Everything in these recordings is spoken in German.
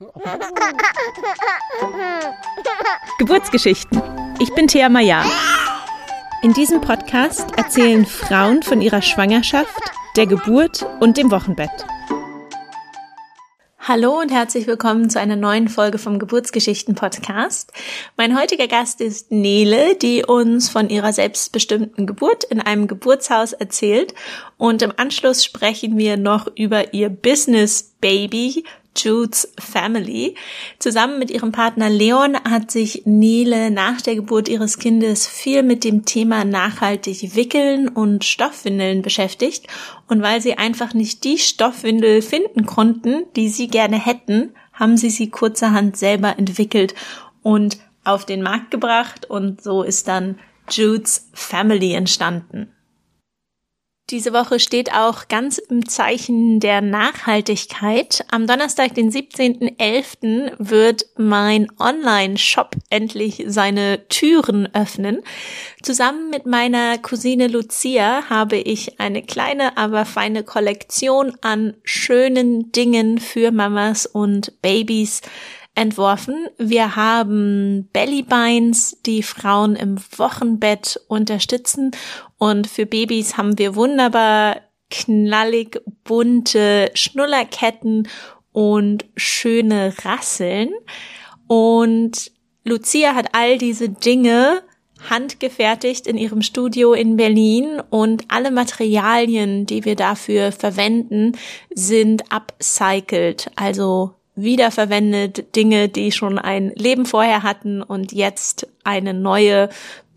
Geburtsgeschichten. Ich bin Thea Maya. In diesem Podcast erzählen Frauen von ihrer Schwangerschaft, der Geburt und dem Wochenbett. Hallo und herzlich willkommen zu einer neuen Folge vom Geburtsgeschichten Podcast. Mein heutiger Gast ist Nele, die uns von ihrer selbstbestimmten Geburt in einem Geburtshaus erzählt und im Anschluss sprechen wir noch über ihr Business Baby Jude's Family. Zusammen mit ihrem Partner Leon hat sich Nele nach der Geburt ihres Kindes viel mit dem Thema nachhaltig wickeln und Stoffwindeln beschäftigt. Und weil sie einfach nicht die Stoffwindel finden konnten, die sie gerne hätten, haben sie sie kurzerhand selber entwickelt und auf den Markt gebracht und so ist dann Jude's Family entstanden. Diese Woche steht auch ganz im Zeichen der Nachhaltigkeit. Am Donnerstag, den 17.11. wird mein Online-Shop endlich seine Türen öffnen. Zusammen mit meiner Cousine Lucia habe ich eine kleine, aber feine Kollektion an schönen Dingen für Mamas und Babys entworfen. Wir haben Bellybinds, die Frauen im Wochenbett unterstützen und für Babys haben wir wunderbar knallig bunte Schnullerketten und schöne Rasseln. Und Lucia hat all diese Dinge handgefertigt in ihrem Studio in Berlin und alle Materialien, die wir dafür verwenden, sind upcycled, also wiederverwendet, Dinge, die schon ein Leben vorher hatten und jetzt eine neue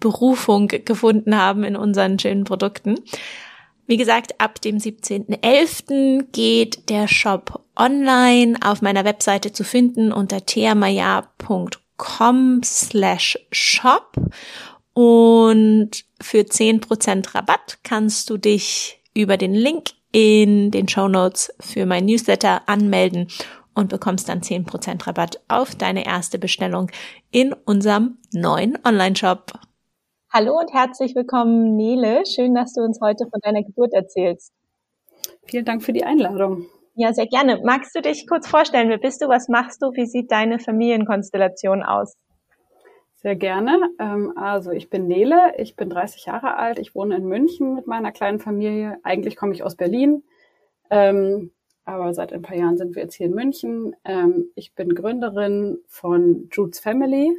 Berufung gefunden haben in unseren schönen Produkten. Wie gesagt, ab dem 17.11. geht der Shop online auf meiner Webseite zu finden unter theamaya.com slash shop und für 10% Rabatt kannst du dich über den Link in den Show Notes für mein Newsletter anmelden und bekommst dann 10% Rabatt auf deine erste Bestellung in unserem neuen Online-Shop. Hallo und herzlich willkommen, Nele. Schön, dass du uns heute von deiner Geburt erzählst. Vielen Dank für die Einladung. Ja, sehr gerne. Magst du dich kurz vorstellen? Wer bist du? Was machst du? Wie sieht deine Familienkonstellation aus? Sehr gerne. Ähm, also ich bin Nele, ich bin 30 Jahre alt, ich wohne in München mit meiner kleinen Familie. Eigentlich komme ich aus Berlin. Ähm, aber seit ein paar Jahren sind wir jetzt hier in München. Ähm, ich bin Gründerin von Jude's Family,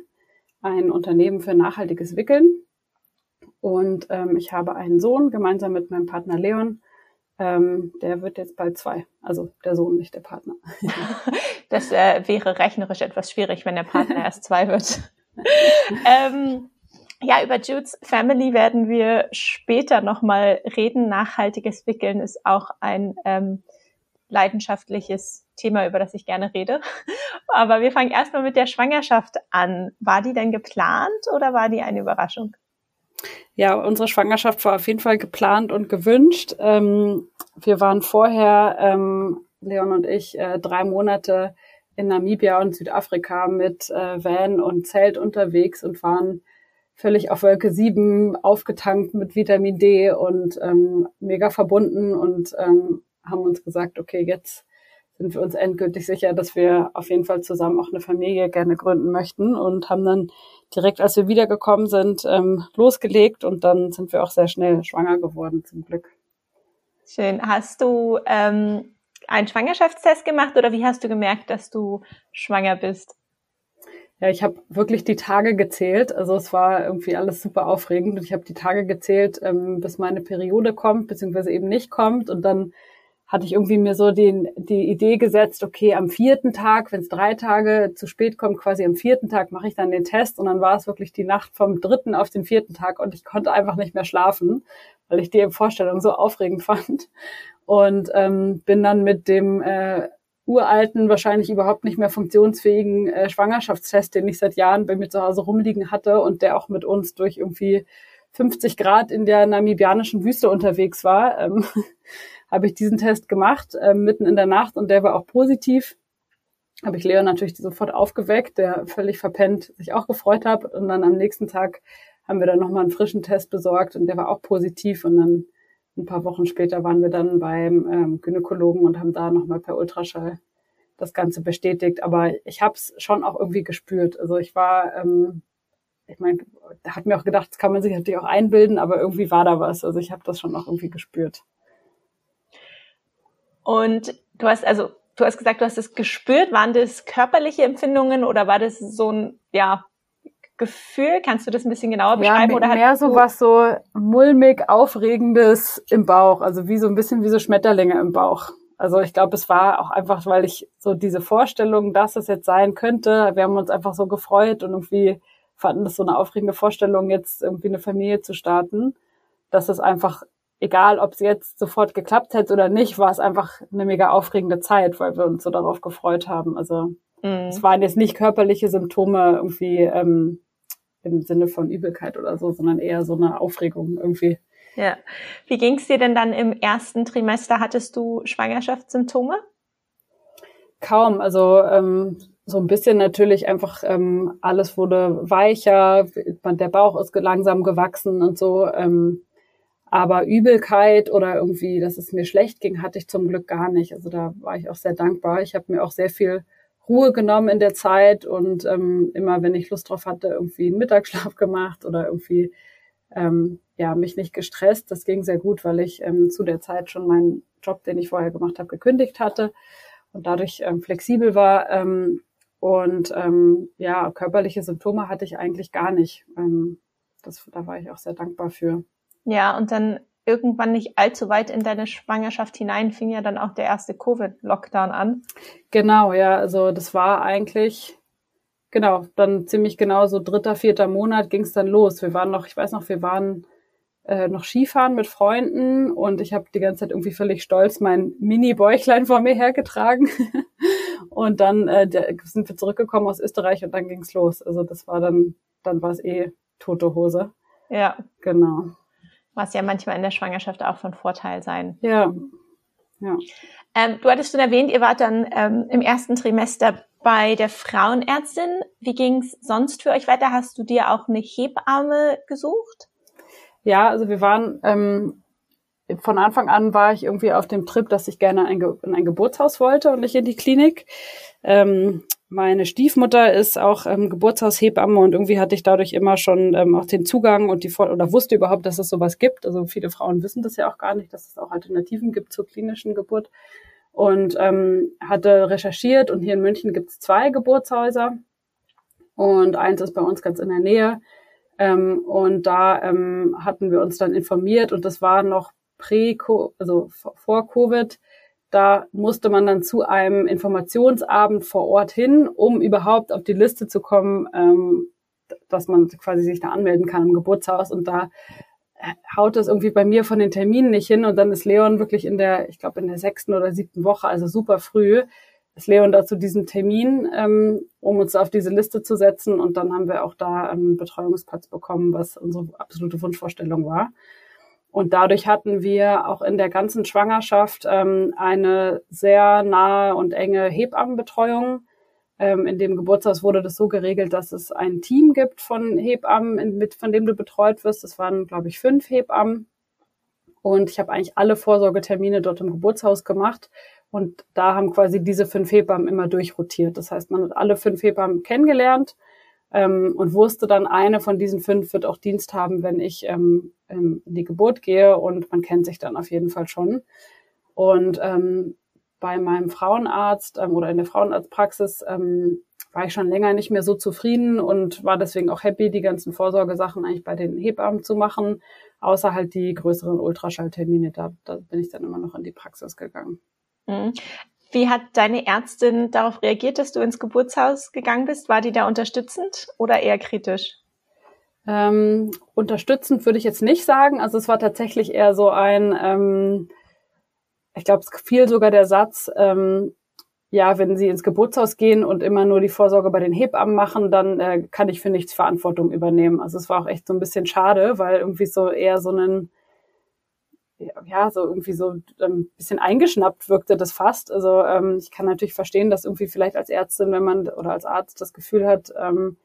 ein Unternehmen für nachhaltiges Wickeln. Und ähm, ich habe einen Sohn gemeinsam mit meinem Partner Leon. Ähm, der wird jetzt bald zwei. Also der Sohn, nicht der Partner. das äh, wäre rechnerisch etwas schwierig, wenn der Partner erst zwei wird. ähm, ja, über Jude's Family werden wir später nochmal reden. Nachhaltiges Wickeln ist auch ein ähm, leidenschaftliches Thema, über das ich gerne rede. Aber wir fangen erstmal mit der Schwangerschaft an. War die denn geplant oder war die eine Überraschung? Ja, unsere Schwangerschaft war auf jeden Fall geplant und gewünscht. Ähm, wir waren vorher, ähm, Leon und ich, äh, drei Monate in Namibia und Südafrika mit äh, Van und Zelt unterwegs und waren völlig auf Wolke 7 aufgetankt mit Vitamin D und ähm, mega verbunden und ähm, haben uns gesagt, okay, jetzt sind wir uns endgültig sicher, dass wir auf jeden Fall zusammen auch eine Familie gerne gründen möchten und haben dann direkt, als wir wiedergekommen sind, ähm, losgelegt und dann sind wir auch sehr schnell schwanger geworden, zum Glück. Schön. Hast du ähm, einen Schwangerschaftstest gemacht oder wie hast du gemerkt, dass du schwanger bist? Ja, ich habe wirklich die Tage gezählt. Also es war irgendwie alles super aufregend und ich habe die Tage gezählt, ähm, bis meine Periode kommt, beziehungsweise eben nicht kommt und dann hatte ich irgendwie mir so den, die Idee gesetzt, okay, am vierten Tag, wenn es drei Tage zu spät kommt, quasi am vierten Tag mache ich dann den Test und dann war es wirklich die Nacht vom dritten auf den vierten Tag und ich konnte einfach nicht mehr schlafen, weil ich die Vorstellung so aufregend fand. Und ähm, bin dann mit dem äh, uralten, wahrscheinlich überhaupt nicht mehr funktionsfähigen äh, Schwangerschaftstest, den ich seit Jahren bei mir zu Hause rumliegen hatte und der auch mit uns durch irgendwie 50 Grad in der namibianischen Wüste unterwegs war, ähm, habe ich diesen Test gemacht, äh, mitten in der Nacht und der war auch positiv. Habe ich Leon natürlich sofort aufgeweckt, der völlig verpennt sich auch gefreut hat. Und dann am nächsten Tag haben wir dann nochmal einen frischen Test besorgt und der war auch positiv. Und dann ein paar Wochen später waren wir dann beim ähm, Gynäkologen und haben da nochmal per Ultraschall das Ganze bestätigt. Aber ich habe es schon auch irgendwie gespürt. Also ich war, ähm, ich meine, da hat mir auch gedacht, das kann man sich natürlich auch einbilden, aber irgendwie war da was. Also ich habe das schon auch irgendwie gespürt. Und du hast also, du hast gesagt, du hast es gespürt. Waren das körperliche Empfindungen oder war das so ein, ja, Gefühl? Kannst du das ein bisschen genauer beschreiben? Ja, oder mehr so was so mulmig, aufregendes im Bauch, also wie so ein bisschen wie so Schmetterlinge im Bauch. Also ich glaube, es war auch einfach, weil ich so diese Vorstellung, dass es jetzt sein könnte, wir haben uns einfach so gefreut und irgendwie fanden das so eine aufregende Vorstellung, jetzt irgendwie eine Familie zu starten, dass es einfach, egal ob es jetzt sofort geklappt hätte oder nicht, war es einfach eine mega aufregende Zeit, weil wir uns so darauf gefreut haben. Also mhm. es waren jetzt nicht körperliche Symptome irgendwie ähm, im Sinne von Übelkeit oder so, sondern eher so eine Aufregung irgendwie. Ja. Wie ging es dir denn dann im ersten Trimester? Hattest du Schwangerschaftssymptome? Kaum. Also ähm, so ein bisschen natürlich einfach ähm, alles wurde weicher, der Bauch ist langsam gewachsen und so. Ähm, aber Übelkeit oder irgendwie, dass es mir schlecht ging, hatte ich zum Glück gar nicht. Also da war ich auch sehr dankbar. Ich habe mir auch sehr viel Ruhe genommen in der Zeit und ähm, immer, wenn ich Lust drauf hatte, irgendwie einen Mittagsschlaf gemacht oder irgendwie ähm, ja mich nicht gestresst. Das ging sehr gut, weil ich ähm, zu der Zeit schon meinen Job, den ich vorher gemacht habe, gekündigt hatte und dadurch ähm, flexibel war. Ähm, und ähm, ja, körperliche Symptome hatte ich eigentlich gar nicht. Ähm, das, da war ich auch sehr dankbar für. Ja, und dann irgendwann nicht allzu weit in deine Schwangerschaft hinein fing ja dann auch der erste Covid-Lockdown an. Genau, ja, also das war eigentlich, genau, dann ziemlich genau so dritter, vierter Monat ging es dann los. Wir waren noch, ich weiß noch, wir waren äh, noch Skifahren mit Freunden und ich habe die ganze Zeit irgendwie völlig stolz mein Mini-Bäuchlein vor mir hergetragen. und dann äh, der, sind wir zurückgekommen aus Österreich und dann ging's los. Also das war dann, dann war es eh tote Hose. Ja. Genau was ja manchmal in der Schwangerschaft auch von Vorteil sein. Ja. ja. Ähm, du hattest schon erwähnt, ihr wart dann ähm, im ersten Trimester bei der Frauenärztin. Wie ging es sonst für euch weiter? Hast du dir auch eine Hebamme gesucht? Ja, also wir waren ähm, von Anfang an war ich irgendwie auf dem Trip, dass ich gerne ein in ein Geburtshaus wollte und nicht in die Klinik. Ähm, meine Stiefmutter ist auch ähm, Geburtshaushebamme und irgendwie hatte ich dadurch immer schon ähm, auch den Zugang und die oder wusste überhaupt, dass es sowas gibt. Also viele Frauen wissen das ja auch gar nicht, dass es auch Alternativen gibt zur klinischen Geburt. Und ähm, hatte recherchiert und hier in München gibt es zwei Geburtshäuser und eins ist bei uns ganz in der Nähe. Ähm, und da ähm, hatten wir uns dann informiert und das war noch prä, also vor Covid da musste man dann zu einem Informationsabend vor Ort hin, um überhaupt auf die Liste zu kommen, ähm, dass man quasi sich da anmelden kann im Geburtshaus. Und da äh, haut es irgendwie bei mir von den Terminen nicht hin. Und dann ist Leon wirklich in der, ich glaube, in der sechsten oder siebten Woche, also super früh, ist Leon da zu diesem Termin, ähm, um uns auf diese Liste zu setzen. Und dann haben wir auch da einen Betreuungsplatz bekommen, was unsere absolute Wunschvorstellung war. Und dadurch hatten wir auch in der ganzen Schwangerschaft ähm, eine sehr nahe und enge Hebammenbetreuung. Ähm, in dem Geburtshaus wurde das so geregelt, dass es ein Team gibt von Hebammen, mit, von dem du betreut wirst. Das waren, glaube ich, fünf Hebammen. Und ich habe eigentlich alle Vorsorgetermine dort im Geburtshaus gemacht. Und da haben quasi diese fünf Hebammen immer durchrotiert. Das heißt, man hat alle fünf Hebammen kennengelernt ähm, und wusste dann, eine von diesen fünf wird auch Dienst haben, wenn ich ähm, ähm, in die Geburt gehe und man kennt sich dann auf jeden Fall schon. Und ähm, bei meinem Frauenarzt ähm, oder in der Frauenarztpraxis ähm, war ich schon länger nicht mehr so zufrieden und war deswegen auch happy, die ganzen Vorsorgesachen eigentlich bei den Hebammen zu machen, außer halt die größeren Ultraschalltermine. Da, da bin ich dann immer noch in die Praxis gegangen. Wie hat deine Ärztin darauf reagiert, dass du ins Geburtshaus gegangen bist? War die da unterstützend oder eher kritisch? Ähm, unterstützend würde ich jetzt nicht sagen. Also es war tatsächlich eher so ein, ähm, ich glaube, es fiel sogar der Satz, ähm, ja, wenn Sie ins Geburtshaus gehen und immer nur die Vorsorge bei den Hebammen machen, dann äh, kann ich für nichts Verantwortung übernehmen. Also es war auch echt so ein bisschen schade, weil irgendwie so eher so ein ja, so irgendwie so ein ähm, bisschen eingeschnappt wirkte das fast. Also ähm, ich kann natürlich verstehen, dass irgendwie vielleicht als Ärztin, wenn man oder als Arzt das Gefühl hat, ähm,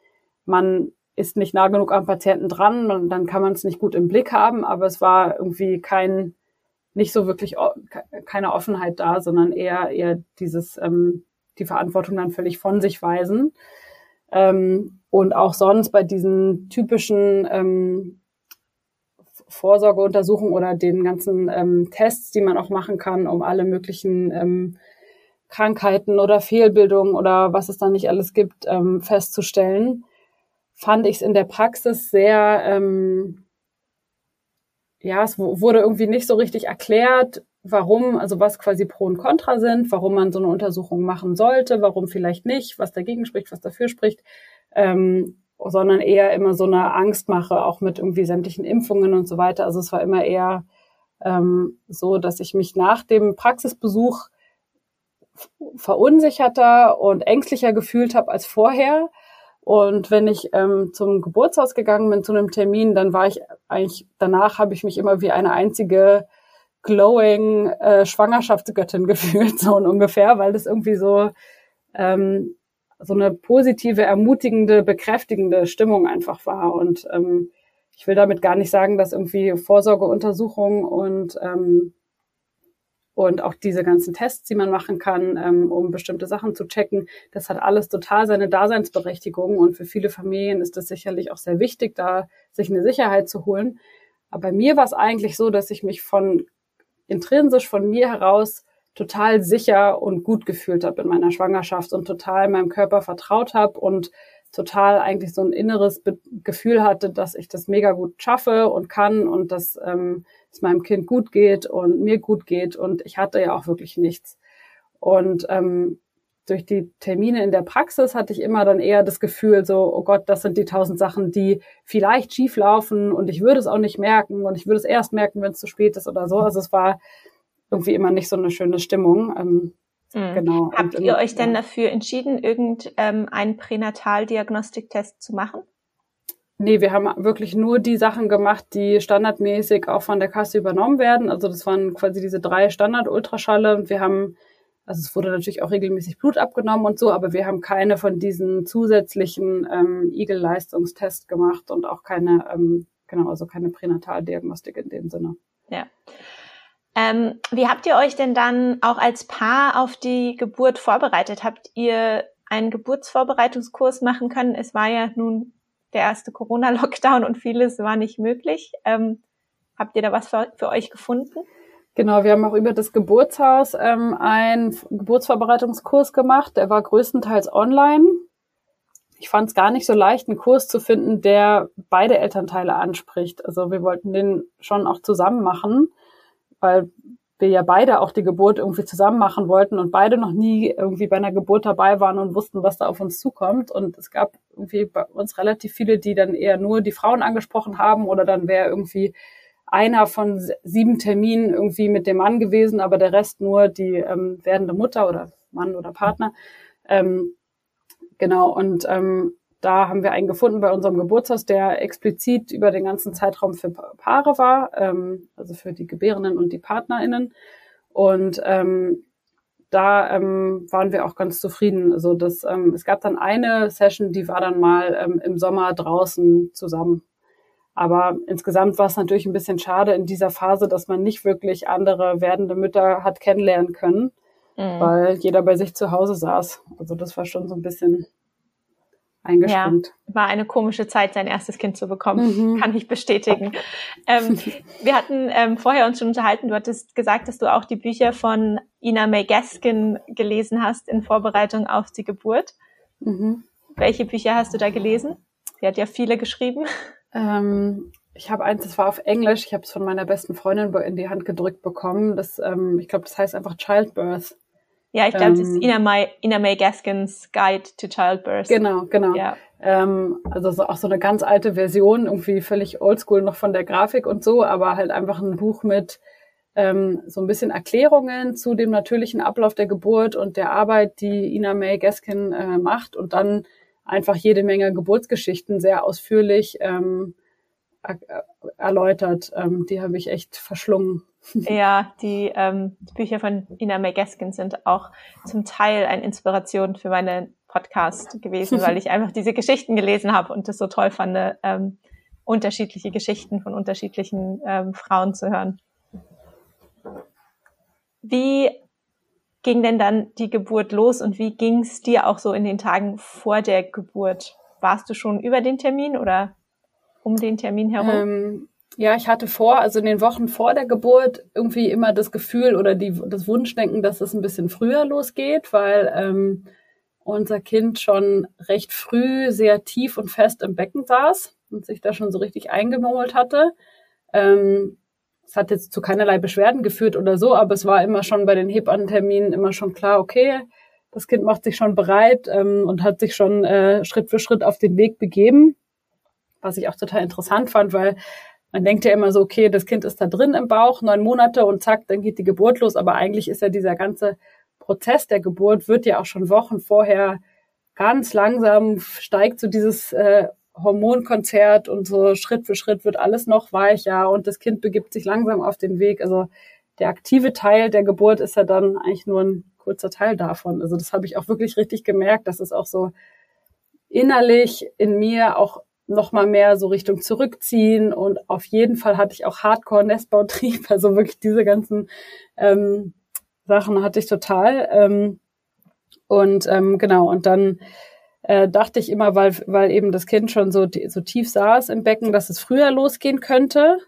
man ist nicht nah genug am Patienten dran, man, dann kann man es nicht gut im Blick haben, aber es war irgendwie kein, nicht so wirklich keine Offenheit da, sondern eher eher dieses, ähm, die Verantwortung dann völlig von sich weisen. Ähm, und auch sonst bei diesen typischen ähm, Vorsorgeuntersuchungen oder den ganzen ähm, Tests, die man auch machen kann, um alle möglichen ähm, Krankheiten oder Fehlbildungen oder was es dann nicht alles gibt, ähm, festzustellen, fand ich es in der Praxis sehr, ähm, ja, es wurde irgendwie nicht so richtig erklärt, warum, also was quasi Pro und Contra sind, warum man so eine Untersuchung machen sollte, warum vielleicht nicht, was dagegen spricht, was dafür spricht, ähm, sondern eher immer so eine Angstmache, auch mit irgendwie sämtlichen Impfungen und so weiter. Also es war immer eher ähm, so, dass ich mich nach dem Praxisbesuch verunsicherter und ängstlicher gefühlt habe als vorher. Und wenn ich ähm, zum Geburtshaus gegangen bin zu einem Termin, dann war ich eigentlich danach habe ich mich immer wie eine einzige glowing äh, Schwangerschaftsgöttin gefühlt, so ungefähr, weil das irgendwie so ähm, so eine positive, ermutigende, bekräftigende Stimmung einfach war. Und ähm, ich will damit gar nicht sagen, dass irgendwie Vorsorgeuntersuchungen und ähm, und auch diese ganzen Tests, die man machen kann, ähm, um bestimmte Sachen zu checken, das hat alles total seine Daseinsberechtigung und für viele Familien ist es sicherlich auch sehr wichtig, da sich eine Sicherheit zu holen. Aber bei mir war es eigentlich so, dass ich mich von intrinsisch von mir heraus total sicher und gut gefühlt habe in meiner Schwangerschaft und total meinem Körper vertraut habe und total eigentlich so ein inneres Be Gefühl hatte, dass ich das mega gut schaffe und kann und dass ähm, es meinem Kind gut geht und mir gut geht und ich hatte ja auch wirklich nichts. Und ähm, durch die Termine in der Praxis hatte ich immer dann eher das Gefühl, so, oh Gott, das sind die tausend Sachen, die vielleicht schief laufen und ich würde es auch nicht merken und ich würde es erst merken, wenn es zu spät ist oder so. Also es war irgendwie immer nicht so eine schöne Stimmung. Ähm, mhm. Genau. Habt und, ihr euch denn dafür entschieden, irgendeinen ähm, Pränataldiagnostiktest zu machen? Nee, wir haben wirklich nur die Sachen gemacht, die standardmäßig auch von der Kasse übernommen werden. Also das waren quasi diese drei Standard-Ultraschalle und wir haben also es wurde natürlich auch regelmäßig Blut abgenommen und so, aber wir haben keine von diesen zusätzlichen ähm, Igel-Leistungstests gemacht und auch keine, ähm, genau, also keine Pränataldiagnostik in dem Sinne. Ja. Ähm, wie habt ihr euch denn dann auch als Paar auf die Geburt vorbereitet? Habt ihr einen Geburtsvorbereitungskurs machen können? Es war ja nun der erste Corona-Lockdown und vieles war nicht möglich. Ähm, habt ihr da was für, für euch gefunden? Genau, wir haben auch über das Geburtshaus ähm, einen Geburtsvorbereitungskurs gemacht. Der war größtenteils online. Ich fand es gar nicht so leicht, einen Kurs zu finden, der beide Elternteile anspricht. Also wir wollten den schon auch zusammen machen, weil wir ja beide auch die Geburt irgendwie zusammen machen wollten und beide noch nie irgendwie bei einer Geburt dabei waren und wussten, was da auf uns zukommt. Und es gab irgendwie bei uns relativ viele, die dann eher nur die Frauen angesprochen haben oder dann wäre irgendwie einer von sieben Terminen irgendwie mit dem Mann gewesen, aber der Rest nur die ähm, werdende Mutter oder Mann oder Partner. Ähm, genau, und ähm, da haben wir einen gefunden bei unserem Geburtshaus, der explizit über den ganzen Zeitraum für Paare war, ähm, also für die Gebärenden und die PartnerInnen. Und ähm, da ähm, waren wir auch ganz zufrieden. Also das, ähm, es gab dann eine Session, die war dann mal ähm, im Sommer draußen zusammen. Aber insgesamt war es natürlich ein bisschen schade in dieser Phase, dass man nicht wirklich andere werdende Mütter hat kennenlernen können, mhm. weil jeder bei sich zu Hause saß. Also das war schon so ein bisschen eingeschränkt. Ja, war eine komische Zeit, sein erstes Kind zu bekommen, mhm. kann ich bestätigen. Ähm, wir hatten ähm, vorher uns schon unterhalten, du hattest gesagt, dass du auch die Bücher von Ina May Gaskin gelesen hast in Vorbereitung auf die Geburt. Mhm. Welche Bücher hast du da gelesen? Sie hat ja viele geschrieben. Ähm, ich habe eins, das war auf Englisch. Ich habe es von meiner besten Freundin in die Hand gedrückt bekommen. Das, ähm, ich glaube, das heißt einfach Childbirth. Ja, ich glaube, ähm, das ist ähm, Ina May, Ina May Gaskins Guide to Childbirth. Genau, genau. Ja. Ähm, also so, auch so eine ganz alte Version, irgendwie völlig oldschool noch von der Grafik und so, aber halt einfach ein Buch mit ähm, so ein bisschen Erklärungen zu dem natürlichen Ablauf der Geburt und der Arbeit, die Ina May Gaskin äh, macht und dann einfach jede Menge Geburtsgeschichten sehr ausführlich ähm, erläutert. Ähm, die habe ich echt verschlungen. Ja, die, ähm, die Bücher von Ina May Gaskin sind auch zum Teil eine Inspiration für meinen Podcast gewesen, weil ich einfach diese Geschichten gelesen habe und es so toll fand, ähm, unterschiedliche Geschichten von unterschiedlichen ähm, Frauen zu hören. Wie ging denn dann die Geburt los und wie ging es dir auch so in den Tagen vor der Geburt? Warst du schon über den Termin oder um den Termin herum? Ja, ich hatte vor, also in den Wochen vor der Geburt irgendwie immer das Gefühl oder die, das Wunschdenken, dass es ein bisschen früher losgeht, weil ähm, unser Kind schon recht früh sehr tief und fest im Becken saß und sich da schon so richtig eingemurmelt hatte. Ähm, es hat jetzt zu keinerlei Beschwerden geführt oder so, aber es war immer schon bei den Hebammenterminen immer schon klar, okay, das Kind macht sich schon bereit ähm, und hat sich schon äh, Schritt für Schritt auf den Weg begeben, was ich auch total interessant fand, weil man denkt ja immer so, okay, das Kind ist da drin im Bauch, neun Monate und zack, dann geht die Geburt los, aber eigentlich ist ja dieser ganze Prozess der Geburt wird ja auch schon Wochen vorher ganz langsam steigt so dieses äh, Hormonkonzert und so Schritt für Schritt wird alles noch weicher und das Kind begibt sich langsam auf den Weg. Also der aktive Teil der Geburt ist ja dann eigentlich nur ein kurzer Teil davon. Also das habe ich auch wirklich richtig gemerkt, dass es auch so innerlich in mir auch noch mal mehr so Richtung zurückziehen und auf jeden Fall hatte ich auch Hardcore Nestbautrieb, also wirklich diese ganzen ähm, Sachen hatte ich total ähm, und ähm, genau und dann äh, dachte ich immer, weil, weil eben das Kind schon so, so tief saß im Becken, dass es früher losgehen könnte.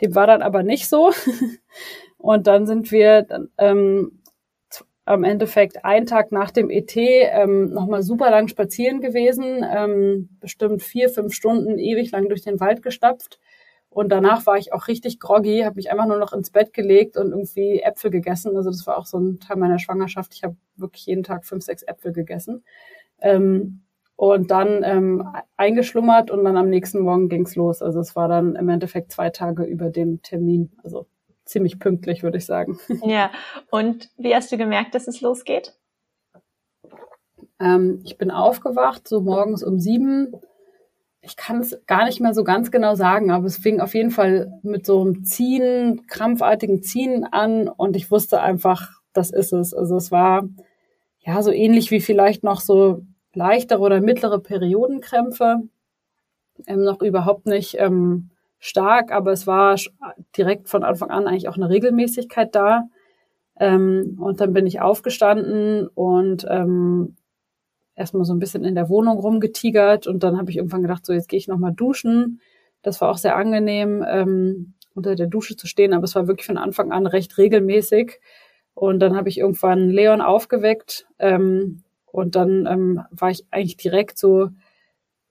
Dem war dann aber nicht so. und dann sind wir ähm, am Endeffekt einen Tag nach dem ET ähm, nochmal super lang spazieren gewesen, ähm, bestimmt vier, fünf Stunden ewig lang durch den Wald gestapft. Und danach war ich auch richtig groggy, habe mich einfach nur noch ins Bett gelegt und irgendwie Äpfel gegessen. Also das war auch so ein Teil meiner Schwangerschaft. Ich habe wirklich jeden Tag fünf, sechs Äpfel gegessen. Ähm, und dann ähm, eingeschlummert und dann am nächsten Morgen ging's los. Also es war dann im Endeffekt zwei Tage über dem Termin. Also ziemlich pünktlich, würde ich sagen. Ja, und wie hast du gemerkt, dass es losgeht? Ähm, ich bin aufgewacht, so morgens um sieben. Ich kann es gar nicht mehr so ganz genau sagen, aber es fing auf jeden Fall mit so einem Ziehen, krampfartigen Ziehen an und ich wusste einfach, das ist es. Also es war ja so ähnlich wie vielleicht noch so leichtere oder mittlere Periodenkrämpfe, ähm, noch überhaupt nicht ähm, stark, aber es war direkt von Anfang an eigentlich auch eine Regelmäßigkeit da. Ähm, und dann bin ich aufgestanden und ähm, erstmal so ein bisschen in der Wohnung rumgetigert und dann habe ich irgendwann gedacht, so jetzt gehe ich nochmal duschen. Das war auch sehr angenehm, ähm, unter der Dusche zu stehen, aber es war wirklich von Anfang an recht regelmäßig. Und dann habe ich irgendwann Leon aufgeweckt ähm, und dann ähm, war ich eigentlich direkt so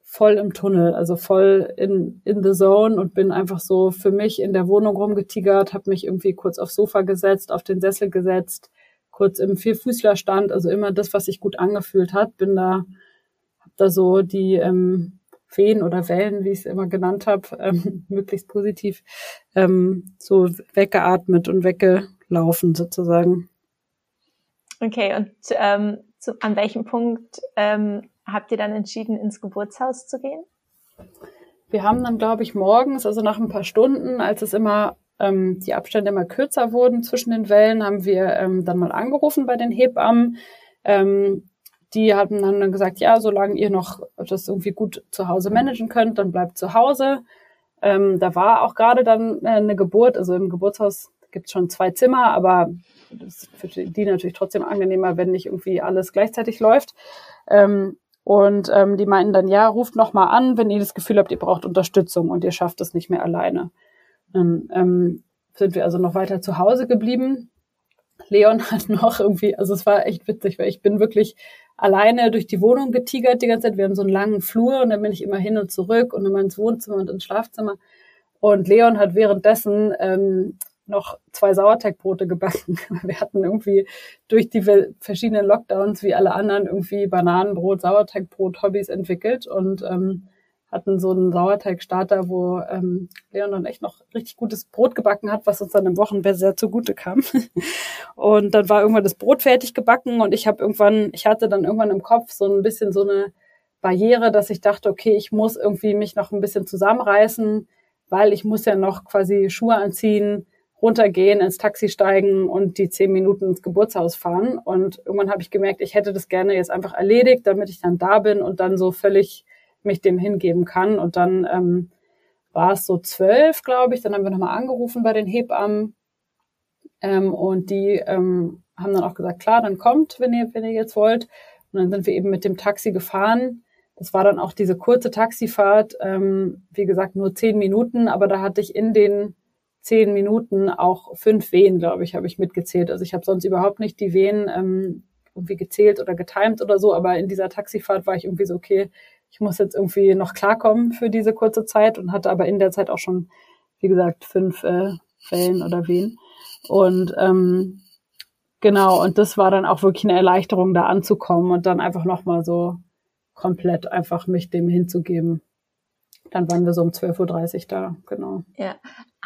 voll im Tunnel, also voll in, in the zone und bin einfach so für mich in der Wohnung rumgetigert, habe mich irgendwie kurz aufs Sofa gesetzt, auf den Sessel gesetzt, kurz im Vierfüßlerstand, also immer das, was sich gut angefühlt hat, bin da, hab da so die ähm, Feen oder Wellen, wie ich es immer genannt habe, ähm, möglichst positiv, ähm, so weggeatmet und weggelaufen sozusagen. Okay, und ähm, zu, an welchem Punkt ähm, habt ihr dann entschieden, ins Geburtshaus zu gehen? Wir haben dann, glaube ich, morgens, also nach ein paar Stunden, als es immer ähm, die Abstände immer kürzer wurden zwischen den Wellen, haben wir ähm, dann mal angerufen bei den Hebammen. Ähm, die hatten dann gesagt, ja, solange ihr noch das irgendwie gut zu Hause managen könnt, dann bleibt zu Hause. Ähm, da war auch gerade dann äh, eine Geburt, also im Geburtshaus gibt es schon zwei Zimmer, aber das ist für die natürlich trotzdem angenehmer, wenn nicht irgendwie alles gleichzeitig läuft. Ähm, und ähm, die meinten dann, ja, ruft noch mal an, wenn ihr das Gefühl habt, ihr braucht Unterstützung und ihr schafft es nicht mehr alleine. Dann ähm, sind wir also noch weiter zu Hause geblieben. Leon hat noch irgendwie, also es war echt witzig, weil ich bin wirklich alleine durch die Wohnung getigert die ganze Zeit. Wir haben so einen langen Flur und dann bin ich immer hin und zurück und immer ins Wohnzimmer und ins Schlafzimmer. Und Leon hat währenddessen ähm, noch zwei Sauerteigbrote gebacken. Wir hatten irgendwie durch die verschiedenen Lockdowns wie alle anderen irgendwie Bananenbrot, Sauerteigbrot, Hobbys entwickelt und ähm, hatten so einen Sauerteigstarter, wo ähm, Leon dann echt noch richtig gutes Brot gebacken hat, was uns dann im Wochenbett sehr zugute kam. und dann war irgendwann das Brot fertig gebacken und ich habe irgendwann, ich hatte dann irgendwann im Kopf so ein bisschen so eine Barriere, dass ich dachte, okay, ich muss irgendwie mich noch ein bisschen zusammenreißen, weil ich muss ja noch quasi Schuhe anziehen, runtergehen, ins Taxi steigen und die zehn Minuten ins Geburtshaus fahren. Und irgendwann habe ich gemerkt, ich hätte das gerne jetzt einfach erledigt, damit ich dann da bin und dann so völlig mich dem hingeben kann. Und dann ähm, war es so zwölf, glaube ich. Dann haben wir nochmal angerufen bei den Hebammen. Ähm, und die ähm, haben dann auch gesagt, klar, dann kommt, wenn ihr, wenn ihr jetzt wollt. Und dann sind wir eben mit dem Taxi gefahren. Das war dann auch diese kurze Taxifahrt, ähm, wie gesagt, nur zehn Minuten, aber da hatte ich in den zehn Minuten auch fünf Wehen, glaube ich, habe ich mitgezählt. Also ich habe sonst überhaupt nicht die Wehen ähm, irgendwie gezählt oder getimt oder so, aber in dieser Taxifahrt war ich irgendwie so, okay, ich muss jetzt irgendwie noch klarkommen für diese kurze Zeit und hatte aber in der Zeit auch schon, wie gesagt, fünf äh, Wellen oder Wehen. Und ähm, genau, und das war dann auch wirklich eine Erleichterung, da anzukommen und dann einfach nochmal so komplett einfach mich dem hinzugeben. Dann waren wir so um 12.30 Uhr da, genau. Ja.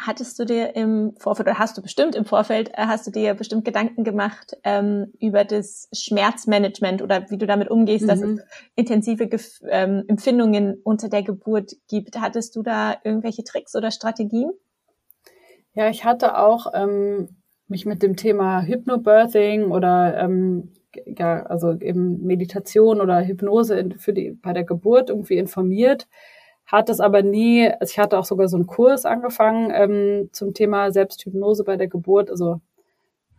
Hattest du dir im Vorfeld, oder hast du bestimmt im Vorfeld, äh, hast du dir bestimmt Gedanken gemacht ähm, über das Schmerzmanagement oder wie du damit umgehst, mhm. dass es intensive Gef ähm, Empfindungen unter der Geburt gibt? Hattest du da irgendwelche Tricks oder Strategien? Ja, ich hatte auch ähm, mich mit dem Thema Hypnobirthing oder ähm, ja, also eben Meditation oder Hypnose für die, bei der Geburt irgendwie informiert hat es aber nie, also ich hatte auch sogar so einen Kurs angefangen ähm, zum Thema Selbsthypnose bei der Geburt. Also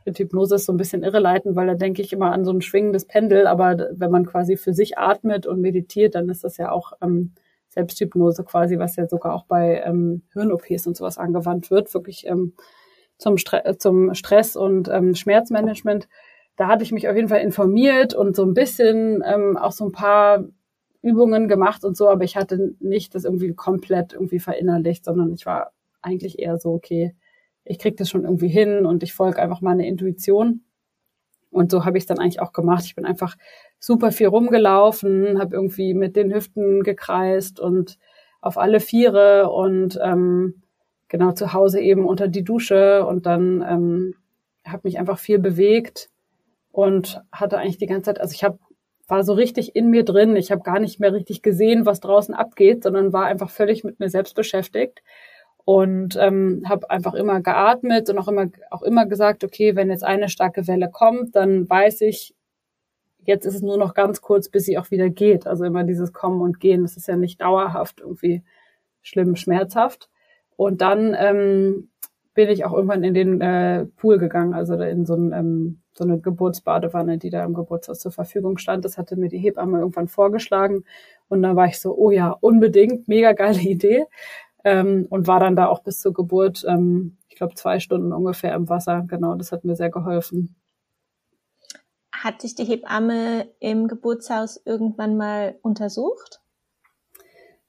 Hypnose ist so ein bisschen irreleitend, weil da denke ich immer an so ein schwingendes Pendel, aber wenn man quasi für sich atmet und meditiert, dann ist das ja auch ähm, Selbsthypnose quasi, was ja sogar auch bei ähm, Hirn-OPs und sowas angewandt wird, wirklich ähm, zum, Stre zum Stress- und ähm, Schmerzmanagement. Da hatte ich mich auf jeden Fall informiert und so ein bisschen ähm, auch so ein paar Übungen gemacht und so, aber ich hatte nicht das irgendwie komplett irgendwie verinnerlicht, sondern ich war eigentlich eher so, okay, ich krieg das schon irgendwie hin und ich folge einfach meiner Intuition. Und so habe ich es dann eigentlich auch gemacht. Ich bin einfach super viel rumgelaufen, habe irgendwie mit den Hüften gekreist und auf alle Viere und ähm, genau zu Hause eben unter die Dusche und dann ähm, habe mich einfach viel bewegt und hatte eigentlich die ganze Zeit, also ich habe war so richtig in mir drin. Ich habe gar nicht mehr richtig gesehen, was draußen abgeht, sondern war einfach völlig mit mir selbst beschäftigt und ähm, habe einfach immer geatmet und auch immer auch immer gesagt, okay, wenn jetzt eine starke Welle kommt, dann weiß ich, jetzt ist es nur noch ganz kurz, bis sie auch wieder geht. Also immer dieses Kommen und Gehen, das ist ja nicht dauerhaft irgendwie schlimm, schmerzhaft. Und dann ähm, bin ich auch irgendwann in den äh, Pool gegangen, also in so, ein, ähm, so eine Geburtsbadewanne, die da im Geburtshaus zur Verfügung stand. Das hatte mir die Hebamme irgendwann vorgeschlagen. Und dann war ich so, oh ja, unbedingt, mega geile Idee. Ähm, und war dann da auch bis zur Geburt, ähm, ich glaube, zwei Stunden ungefähr im Wasser. Genau, das hat mir sehr geholfen. Hat sich die Hebamme im Geburtshaus irgendwann mal untersucht?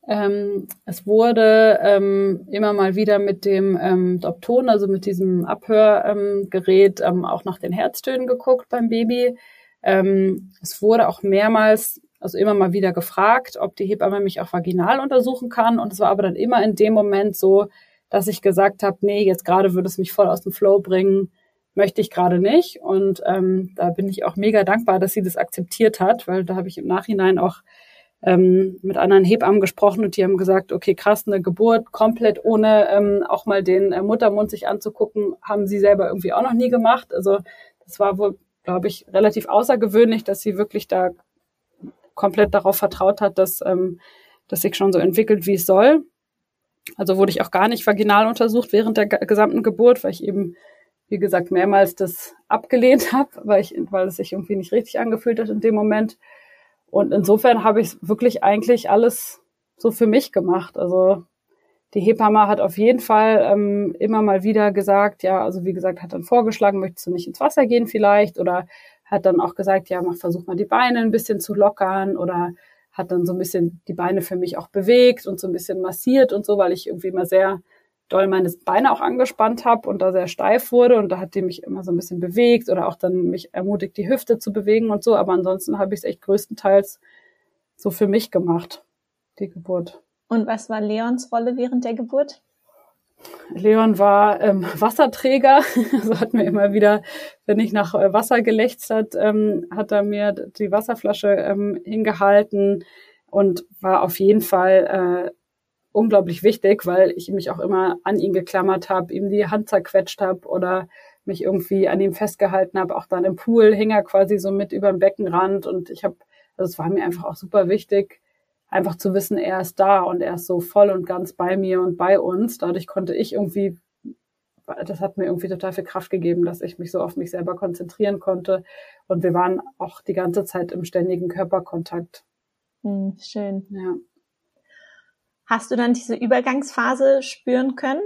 Ähm, es wurde ähm, immer mal wieder mit dem ähm, Dopton, also mit diesem Abhörgerät, ähm, auch nach den Herztönen geguckt beim Baby. Ähm, es wurde auch mehrmals, also immer mal wieder gefragt, ob die Hebamme mich auch vaginal untersuchen kann. Und es war aber dann immer in dem Moment so, dass ich gesagt habe, nee, jetzt gerade würde es mich voll aus dem Flow bringen, möchte ich gerade nicht. Und ähm, da bin ich auch mega dankbar, dass sie das akzeptiert hat, weil da habe ich im Nachhinein auch ähm, mit anderen Hebammen gesprochen und die haben gesagt, okay, krass, eine Geburt komplett ohne ähm, auch mal den äh, Muttermund sich anzugucken, haben sie selber irgendwie auch noch nie gemacht. Also das war wohl, glaube ich, relativ außergewöhnlich, dass sie wirklich da komplett darauf vertraut hat, dass ähm, das sich schon so entwickelt, wie es soll. Also wurde ich auch gar nicht vaginal untersucht während der gesamten Geburt, weil ich eben, wie gesagt, mehrmals das abgelehnt habe, weil ich, weil es sich irgendwie nicht richtig angefühlt hat in dem Moment. Und insofern habe ich wirklich eigentlich alles so für mich gemacht. Also die Hebamme hat auf jeden Fall ähm, immer mal wieder gesagt, ja, also wie gesagt, hat dann vorgeschlagen, möchtest du nicht ins Wasser gehen vielleicht? Oder hat dann auch gesagt, ja, mach, versuch mal die Beine ein bisschen zu lockern oder hat dann so ein bisschen die Beine für mich auch bewegt und so ein bisschen massiert und so, weil ich irgendwie immer sehr doll meine Beine auch angespannt habe und da sehr steif wurde und da hat die mich immer so ein bisschen bewegt oder auch dann mich ermutigt, die Hüfte zu bewegen und so. Aber ansonsten habe ich es echt größtenteils so für mich gemacht, die Geburt. Und was war Leons Rolle während der Geburt? Leon war ähm, Wasserträger, also hat mir immer wieder, wenn ich nach äh, Wasser gelächzt hat, ähm, hat er mir die Wasserflasche ähm, hingehalten und war auf jeden Fall äh, unglaublich wichtig, weil ich mich auch immer an ihn geklammert habe, ihm die Hand zerquetscht habe oder mich irgendwie an ihm festgehalten habe. Auch dann im Pool hing er quasi so mit über dem Beckenrand und ich habe, also es war mir einfach auch super wichtig, einfach zu wissen, er ist da und er ist so voll und ganz bei mir und bei uns. Dadurch konnte ich irgendwie das hat mir irgendwie total viel Kraft gegeben, dass ich mich so auf mich selber konzentrieren konnte. Und wir waren auch die ganze Zeit im ständigen Körperkontakt. Hm, schön. Ja. Hast du dann diese Übergangsphase spüren können?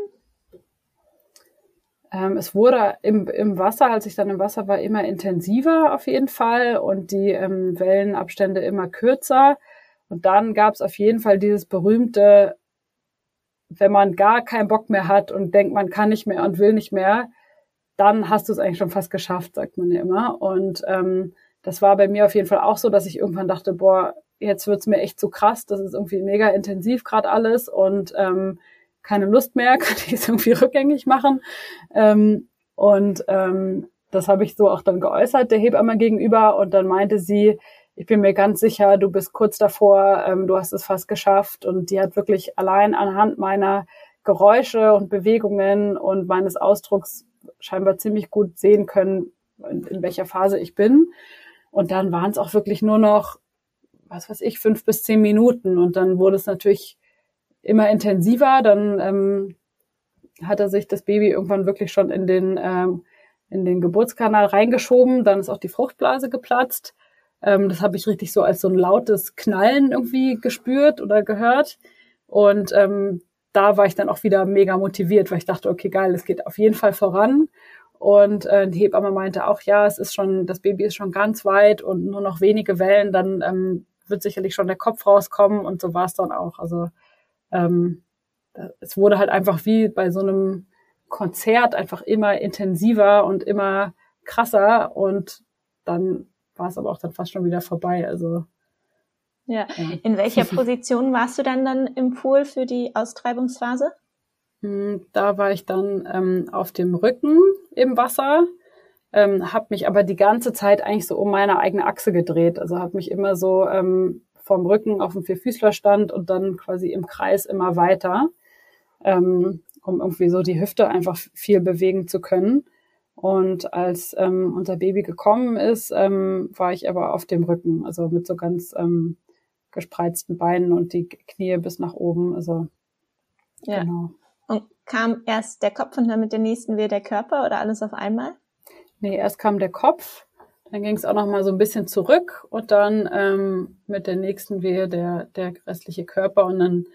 Ähm, es wurde im, im Wasser, als ich dann im Wasser war, immer intensiver auf jeden Fall und die ähm, Wellenabstände immer kürzer. Und dann gab es auf jeden Fall dieses berühmte, wenn man gar keinen Bock mehr hat und denkt, man kann nicht mehr und will nicht mehr, dann hast du es eigentlich schon fast geschafft, sagt man ja immer. Und ähm, das war bei mir auf jeden Fall auch so, dass ich irgendwann dachte, boah, jetzt wird's mir echt zu krass, das ist irgendwie mega intensiv gerade alles und ähm, keine Lust mehr, kann ich es irgendwie rückgängig machen. Ähm, und ähm, das habe ich so auch dann geäußert, der Hebamme gegenüber. Und dann meinte sie, ich bin mir ganz sicher, du bist kurz davor, ähm, du hast es fast geschafft. Und die hat wirklich allein anhand meiner Geräusche und Bewegungen und meines Ausdrucks scheinbar ziemlich gut sehen können, in, in welcher Phase ich bin. Und dann waren es auch wirklich nur noch, was weiß ich, fünf bis zehn Minuten. Und dann wurde es natürlich immer intensiver. Dann ähm, hatte sich das Baby irgendwann wirklich schon in den, ähm, in den Geburtskanal reingeschoben. Dann ist auch die Fruchtblase geplatzt. Ähm, das habe ich richtig so als so ein lautes Knallen irgendwie gespürt oder gehört. Und ähm, da war ich dann auch wieder mega motiviert, weil ich dachte, okay, geil, es geht auf jeden Fall voran. Und äh, die Hebamme meinte auch, ja, es ist schon, das Baby ist schon ganz weit und nur noch wenige Wellen, dann ähm, wird sicherlich schon der Kopf rauskommen und so war es dann auch. Also ähm, es wurde halt einfach wie bei so einem Konzert einfach immer intensiver und immer krasser und dann war es aber auch dann fast schon wieder vorbei. Also ja. ja. In welcher Position warst du dann dann im Pool für die Austreibungsphase? Hm, da war ich dann ähm, auf dem Rücken im Wasser, ähm, habe mich aber die ganze Zeit eigentlich so um meine eigene Achse gedreht. Also habe mich immer so ähm, vom Rücken auf dem Vierfüßlerstand und dann quasi im Kreis immer weiter, ähm, um irgendwie so die Hüfte einfach viel bewegen zu können. Und als ähm, unser Baby gekommen ist, ähm, war ich aber auf dem Rücken, also mit so ganz ähm, gespreizten Beinen und die Knie bis nach oben. Also ja. genau. Und kam erst der Kopf und dann mit der nächsten Wehe der Körper oder alles auf einmal? Nee, erst kam der Kopf dann ging es auch noch mal so ein bisschen zurück und dann ähm, mit der nächsten Wehe der, der restliche Körper und dann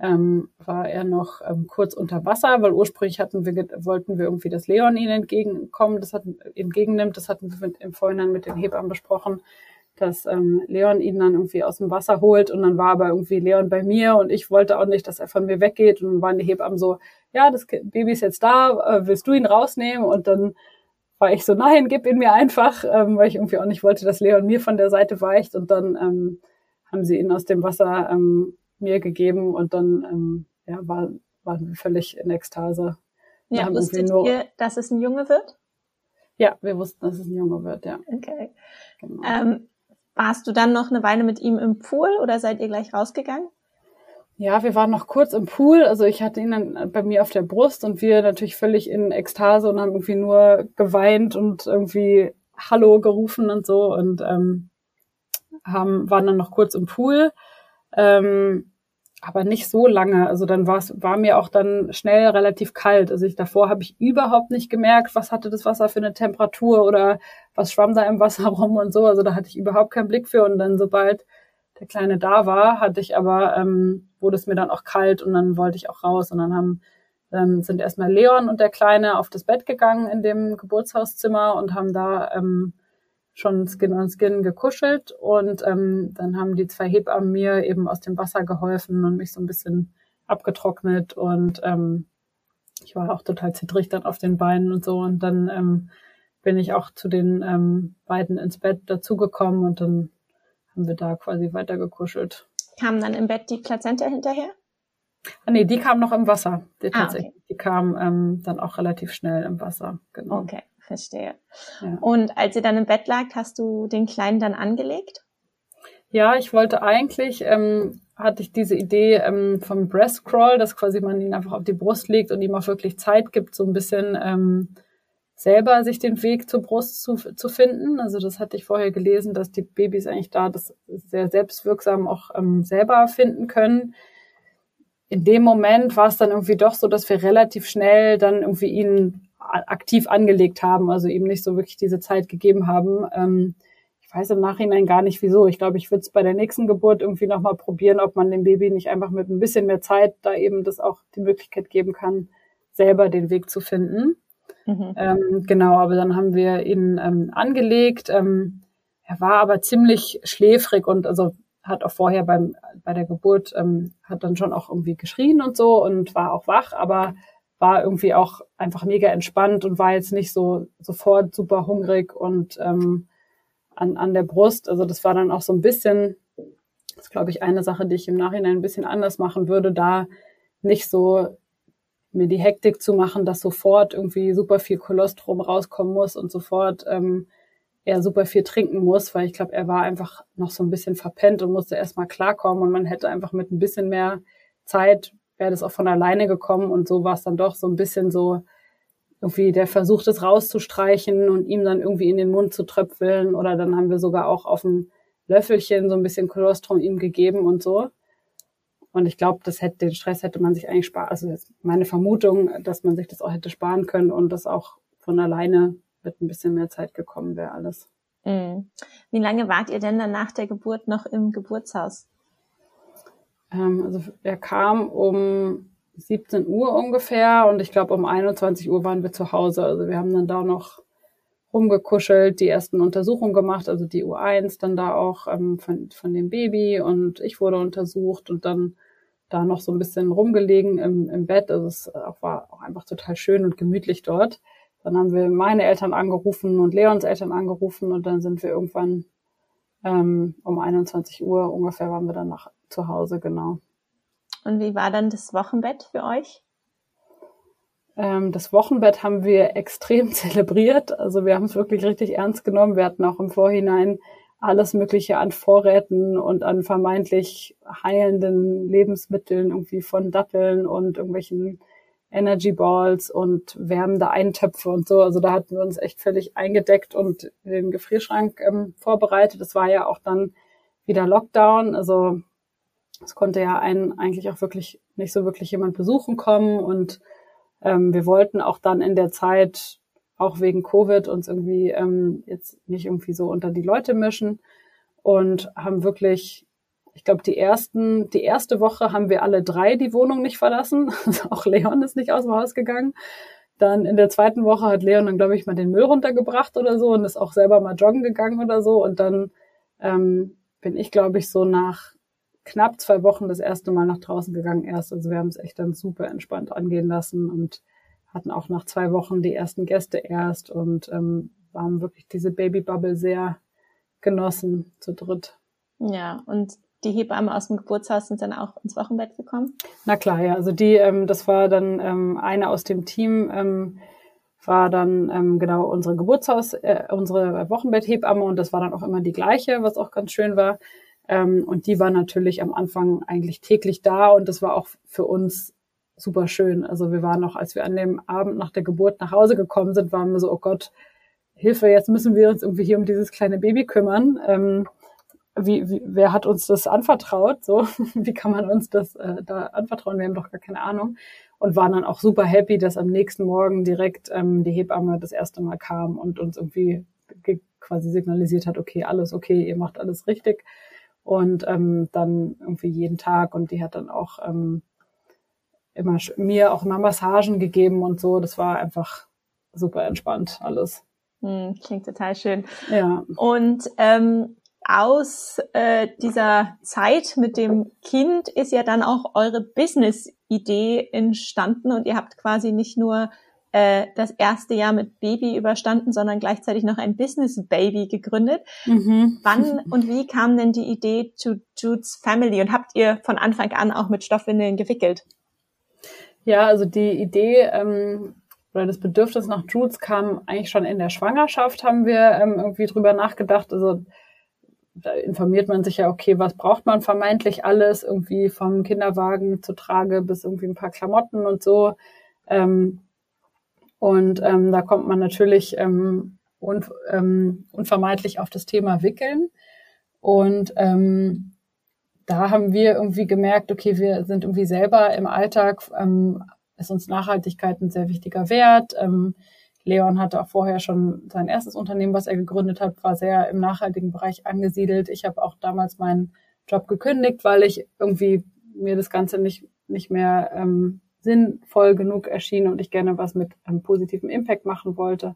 ähm, war er noch ähm, kurz unter Wasser, weil ursprünglich hatten wir, wollten wir irgendwie, dass Leon ihnen entgegenkommen, das hat, entgegennimmt, das hatten wir mit, im Vorhinein mit den Hebammen besprochen, dass ähm, Leon ihn dann irgendwie aus dem Wasser holt und dann war aber irgendwie Leon bei mir und ich wollte auch nicht, dass er von mir weggeht und dann waren die Hebammen so, ja, das Baby ist jetzt da, äh, willst du ihn rausnehmen? Und dann war ich so, nein, gib ihn mir einfach, ähm, weil ich irgendwie auch nicht wollte, dass Leon mir von der Seite weicht. Und dann ähm, haben sie ihn aus dem Wasser ähm, mir gegeben und dann ähm, ja, war, waren wir völlig in Ekstase. Wir ja, wusstet nur, ihr, dass es ein Junge wird? Ja, wir wussten, dass es ein Junge wird, ja. Okay. Genau. Ähm, warst du dann noch eine Weile mit ihm im Pool oder seid ihr gleich rausgegangen? Ja, wir waren noch kurz im Pool. Also ich hatte ihn dann bei mir auf der Brust und wir natürlich völlig in Ekstase und haben irgendwie nur geweint und irgendwie Hallo gerufen und so und ähm, haben, waren dann noch kurz im Pool. Ähm, aber nicht so lange. Also dann war es war mir auch dann schnell relativ kalt. Also ich davor habe ich überhaupt nicht gemerkt, was hatte das Wasser für eine Temperatur oder was schwamm da im Wasser rum und so. Also da hatte ich überhaupt keinen Blick für. Und dann sobald der Kleine da war, hatte ich aber, ähm, wurde es mir dann auch kalt und dann wollte ich auch raus. Und dann haben ähm, sind erstmal Leon und der Kleine auf das Bett gegangen in dem Geburtshauszimmer und haben da ähm, schon Skin on Skin gekuschelt. Und ähm, dann haben die zwei Hebammen mir eben aus dem Wasser geholfen und mich so ein bisschen abgetrocknet. Und ähm, ich war auch total zittrig dann auf den Beinen und so. Und dann ähm, bin ich auch zu den ähm, beiden ins Bett dazugekommen und dann haben wir da quasi weiter gekuschelt. Kam dann im Bett die Plazenta hinterher? Ah, nee, die kam noch im Wasser. Die, ah, okay. die kam ähm, dann auch relativ schnell im Wasser. Genau. Okay, verstehe. Ja. Und als ihr dann im Bett lag, hast du den Kleinen dann angelegt? Ja, ich wollte eigentlich, ähm, hatte ich diese Idee ähm, vom Breast Crawl, dass quasi man ihn einfach auf die Brust legt und ihm auch wirklich Zeit gibt, so ein bisschen ähm, selber sich den Weg zur Brust zu, zu finden. Also das hatte ich vorher gelesen, dass die Babys eigentlich da das sehr selbstwirksam auch ähm, selber finden können. in dem Moment war es dann irgendwie doch so, dass wir relativ schnell dann irgendwie ihn aktiv angelegt haben, also ihm nicht so wirklich diese Zeit gegeben haben. Ähm, ich weiß im Nachhinein gar nicht wieso. Ich glaube, ich würde es bei der nächsten Geburt irgendwie nochmal probieren, ob man dem Baby nicht einfach mit ein bisschen mehr Zeit da eben das auch die Möglichkeit geben kann, selber den Weg zu finden. Mhm. Ähm, genau, aber dann haben wir ihn ähm, angelegt. Ähm, er war aber ziemlich schläfrig und also hat auch vorher beim bei der Geburt ähm, hat dann schon auch irgendwie geschrien und so und war auch wach, aber war irgendwie auch einfach mega entspannt und war jetzt nicht so sofort super hungrig und ähm, an, an der Brust. Also das war dann auch so ein bisschen, das glaube ich eine Sache, die ich im Nachhinein ein bisschen anders machen würde, da nicht so mir die Hektik zu machen, dass sofort irgendwie super viel Kolostrum rauskommen muss und sofort ähm, er super viel trinken muss, weil ich glaube, er war einfach noch so ein bisschen verpennt und musste erstmal klarkommen und man hätte einfach mit ein bisschen mehr Zeit, wäre das auch von alleine gekommen und so war es dann doch so ein bisschen so irgendwie der Versuch, das rauszustreichen und ihm dann irgendwie in den Mund zu tröpfeln oder dann haben wir sogar auch auf dem Löffelchen so ein bisschen Kolostrum ihm gegeben und so. Und ich glaube, das hätte, den Stress hätte man sich eigentlich sparen, also meine Vermutung, dass man sich das auch hätte sparen können und das auch von alleine mit ein bisschen mehr Zeit gekommen wäre alles. Mhm. Wie lange wart ihr denn dann nach der Geburt noch im Geburtshaus? Ähm, also er kam um 17 Uhr ungefähr und ich glaube um 21 Uhr waren wir zu Hause. Also wir haben dann da noch rumgekuschelt, die ersten Untersuchungen gemacht, also die U1 dann da auch ähm, von, von dem Baby und ich wurde untersucht und dann da noch so ein bisschen rumgelegen im, im Bett. Also es war auch einfach total schön und gemütlich dort. Dann haben wir meine Eltern angerufen und Leons Eltern angerufen und dann sind wir irgendwann ähm, um 21 Uhr ungefähr waren wir dann nach zu Hause, genau. Und wie war dann das Wochenbett für euch? Ähm, das Wochenbett haben wir extrem zelebriert. Also wir haben es wirklich richtig ernst genommen. Wir hatten auch im Vorhinein alles Mögliche an Vorräten und an vermeintlich heilenden Lebensmitteln, irgendwie von Datteln und irgendwelchen Energy Balls und wärmende Eintöpfe und so. Also da hatten wir uns echt völlig eingedeckt und den Gefrierschrank ähm, vorbereitet. Es war ja auch dann wieder Lockdown. Also es konnte ja einen eigentlich auch wirklich nicht so wirklich jemand besuchen kommen und ähm, wir wollten auch dann in der Zeit auch wegen Covid uns irgendwie ähm, jetzt nicht irgendwie so unter die Leute mischen und haben wirklich ich glaube, die ersten, die erste Woche haben wir alle drei die Wohnung nicht verlassen. Also auch Leon ist nicht aus dem Haus gegangen. Dann in der zweiten Woche hat Leon dann, glaube ich, mal den Müll runtergebracht oder so und ist auch selber mal joggen gegangen oder so. Und dann ähm, bin ich, glaube ich, so nach knapp zwei Wochen das erste Mal nach draußen gegangen erst. Also wir haben es echt dann super entspannt angehen lassen und hatten auch nach zwei Wochen die ersten Gäste erst und ähm, haben wirklich diese Babybubble sehr genossen zu dritt. Ja, und die Hebamme aus dem Geburtshaus sind dann auch ins Wochenbett gekommen? Na klar, ja. Also die, ähm, das war dann ähm, eine aus dem Team, ähm, war dann ähm, genau unsere Geburtshaus, äh, unsere Wochenbetthebamme und das war dann auch immer die gleiche, was auch ganz schön war. Ähm, und die war natürlich am Anfang eigentlich täglich da und das war auch für uns super schön. Also wir waren noch, als wir an dem Abend nach der Geburt nach Hause gekommen sind, waren wir so, oh Gott, Hilfe, jetzt müssen wir uns irgendwie hier um dieses kleine Baby kümmern. Ähm, wie, wie, wer hat uns das anvertraut? So, wie kann man uns das äh, da anvertrauen? Wir haben doch gar keine Ahnung. Und waren dann auch super happy, dass am nächsten Morgen direkt ähm, die Hebamme das erste Mal kam und uns irgendwie quasi signalisiert hat, okay, alles okay, ihr macht alles richtig. Und ähm, dann irgendwie jeden Tag und die hat dann auch ähm, immer mir auch immer Massagen gegeben und so. Das war einfach super entspannt alles. Hm, klingt total schön. Ja. Und ähm, aus äh, dieser Zeit mit dem Kind ist ja dann auch eure Business-Idee entstanden und ihr habt quasi nicht nur äh, das erste Jahr mit Baby überstanden, sondern gleichzeitig noch ein Business-Baby gegründet. Mhm. Wann und wie kam denn die Idee zu Jude's Family und habt ihr von Anfang an auch mit Stoffwindeln gewickelt? Ja, also die Idee ähm, oder das Bedürfnis nach Jude's kam eigentlich schon in der Schwangerschaft, haben wir ähm, irgendwie drüber nachgedacht. Also da informiert man sich ja, okay, was braucht man vermeintlich alles, irgendwie vom Kinderwagen zur Trage bis irgendwie ein paar Klamotten und so. Ähm, und ähm, da kommt man natürlich ähm, un, ähm, unvermeidlich auf das Thema Wickeln. Und ähm, da haben wir irgendwie gemerkt, okay, wir sind irgendwie selber im Alltag, ähm, ist uns Nachhaltigkeit ein sehr wichtiger Wert. Ähm, Leon hatte auch vorher schon sein erstes Unternehmen, was er gegründet hat, war sehr im nachhaltigen Bereich angesiedelt. Ich habe auch damals meinen Job gekündigt, weil ich irgendwie mir das Ganze nicht, nicht mehr ähm, sinnvoll genug erschien und ich gerne was mit einem positiven Impact machen wollte.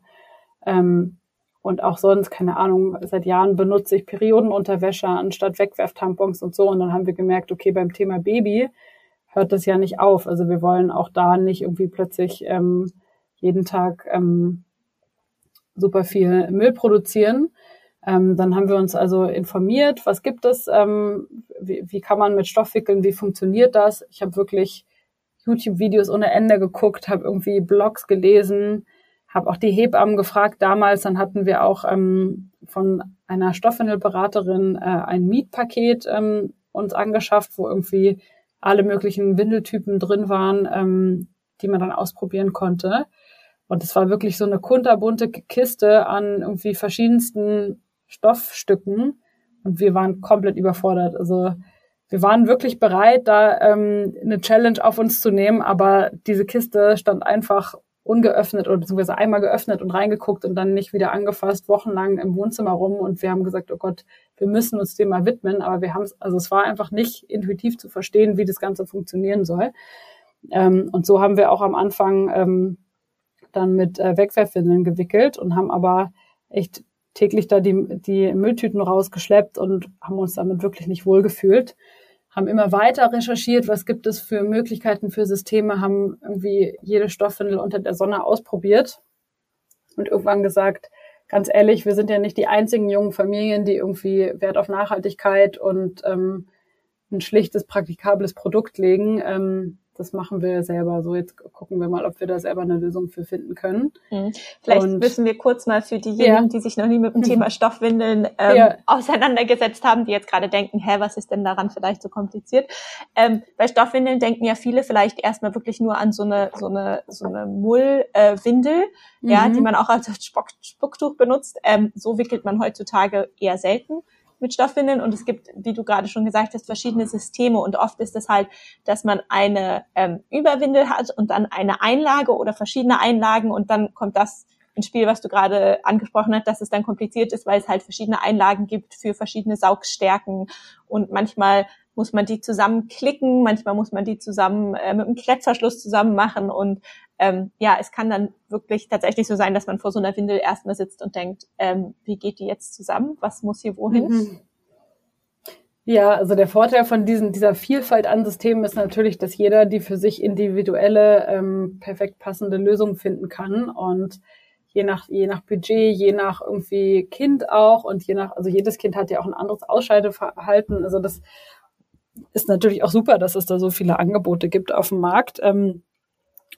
Ähm, und auch sonst, keine Ahnung, seit Jahren benutze ich Periodenunterwäsche anstatt Wegwerftampons und so. Und dann haben wir gemerkt, okay, beim Thema Baby hört das ja nicht auf. Also wir wollen auch da nicht irgendwie plötzlich ähm, jeden Tag ähm, super viel Müll produzieren. Ähm, dann haben wir uns also informiert, was gibt es, ähm, wie, wie kann man mit Stoff wickeln, wie funktioniert das. Ich habe wirklich YouTube-Videos ohne Ende geguckt, habe irgendwie Blogs gelesen, habe auch die Hebammen gefragt damals. Dann hatten wir auch ähm, von einer Stoffwindelberaterin äh, ein Mietpaket ähm, uns angeschafft, wo irgendwie alle möglichen Windeltypen drin waren, ähm, die man dann ausprobieren konnte. Und es war wirklich so eine kunterbunte Kiste an irgendwie verschiedensten Stoffstücken. Und wir waren komplett überfordert. Also wir waren wirklich bereit, da ähm, eine Challenge auf uns zu nehmen, aber diese Kiste stand einfach ungeöffnet oder beziehungsweise einmal geöffnet und reingeguckt und dann nicht wieder angefasst, wochenlang im Wohnzimmer rum und wir haben gesagt, oh Gott, wir müssen uns dem mal widmen, aber wir haben es, also es war einfach nicht intuitiv zu verstehen, wie das Ganze funktionieren soll. Ähm, und so haben wir auch am Anfang ähm, dann mit äh, Wegwerfwindeln gewickelt und haben aber echt täglich da die, die Mülltüten rausgeschleppt und haben uns damit wirklich nicht wohlgefühlt. Haben immer weiter recherchiert, was gibt es für Möglichkeiten für Systeme, haben irgendwie jede Stoffwindel unter der Sonne ausprobiert und irgendwann gesagt, ganz ehrlich, wir sind ja nicht die einzigen jungen Familien, die irgendwie Wert auf Nachhaltigkeit und ähm, ein schlichtes, praktikables Produkt legen. Ähm, das machen wir selber. So, jetzt gucken wir mal, ob wir da selber eine Lösung für finden können. Mhm. Vielleicht und, müssen wir kurz mal für diejenigen, ja. die sich noch nie mit dem Thema Stoffwindeln ähm, ja. auseinandergesetzt haben, die jetzt gerade denken, hä, was ist denn daran vielleicht so kompliziert? Ähm, bei Stoffwindeln denken ja viele vielleicht erstmal wirklich nur an so eine so eine so eine Mullwindel, äh, mhm. ja, die man auch als Spuck, Spucktuch benutzt. Ähm, so wickelt man heutzutage eher selten mit Stoffwindeln und es gibt, wie du gerade schon gesagt hast, verschiedene Systeme. Und oft ist es halt, dass man eine ähm, Überwindel hat und dann eine Einlage oder verschiedene Einlagen. Und dann kommt das ins Spiel, was du gerade angesprochen hast, dass es dann kompliziert ist, weil es halt verschiedene Einlagen gibt für verschiedene Saugstärken. Und manchmal muss man die zusammenklicken, manchmal muss man die zusammen äh, mit einem Klettverschluss zusammen machen. Und ähm, ja, es kann dann wirklich tatsächlich so sein, dass man vor so einer Windel erstmal sitzt und denkt, ähm, wie geht die jetzt zusammen? Was muss hier wohin? Mhm. Ja, also der Vorteil von diesen, dieser Vielfalt an Systemen ist natürlich, dass jeder die für sich individuelle, ähm, perfekt passende Lösung finden kann und je nach, je nach Budget, je nach irgendwie Kind auch und je nach, also jedes Kind hat ja auch ein anderes Ausscheideverhalten. Also das ist natürlich auch super, dass es da so viele Angebote gibt auf dem Markt. Ähm,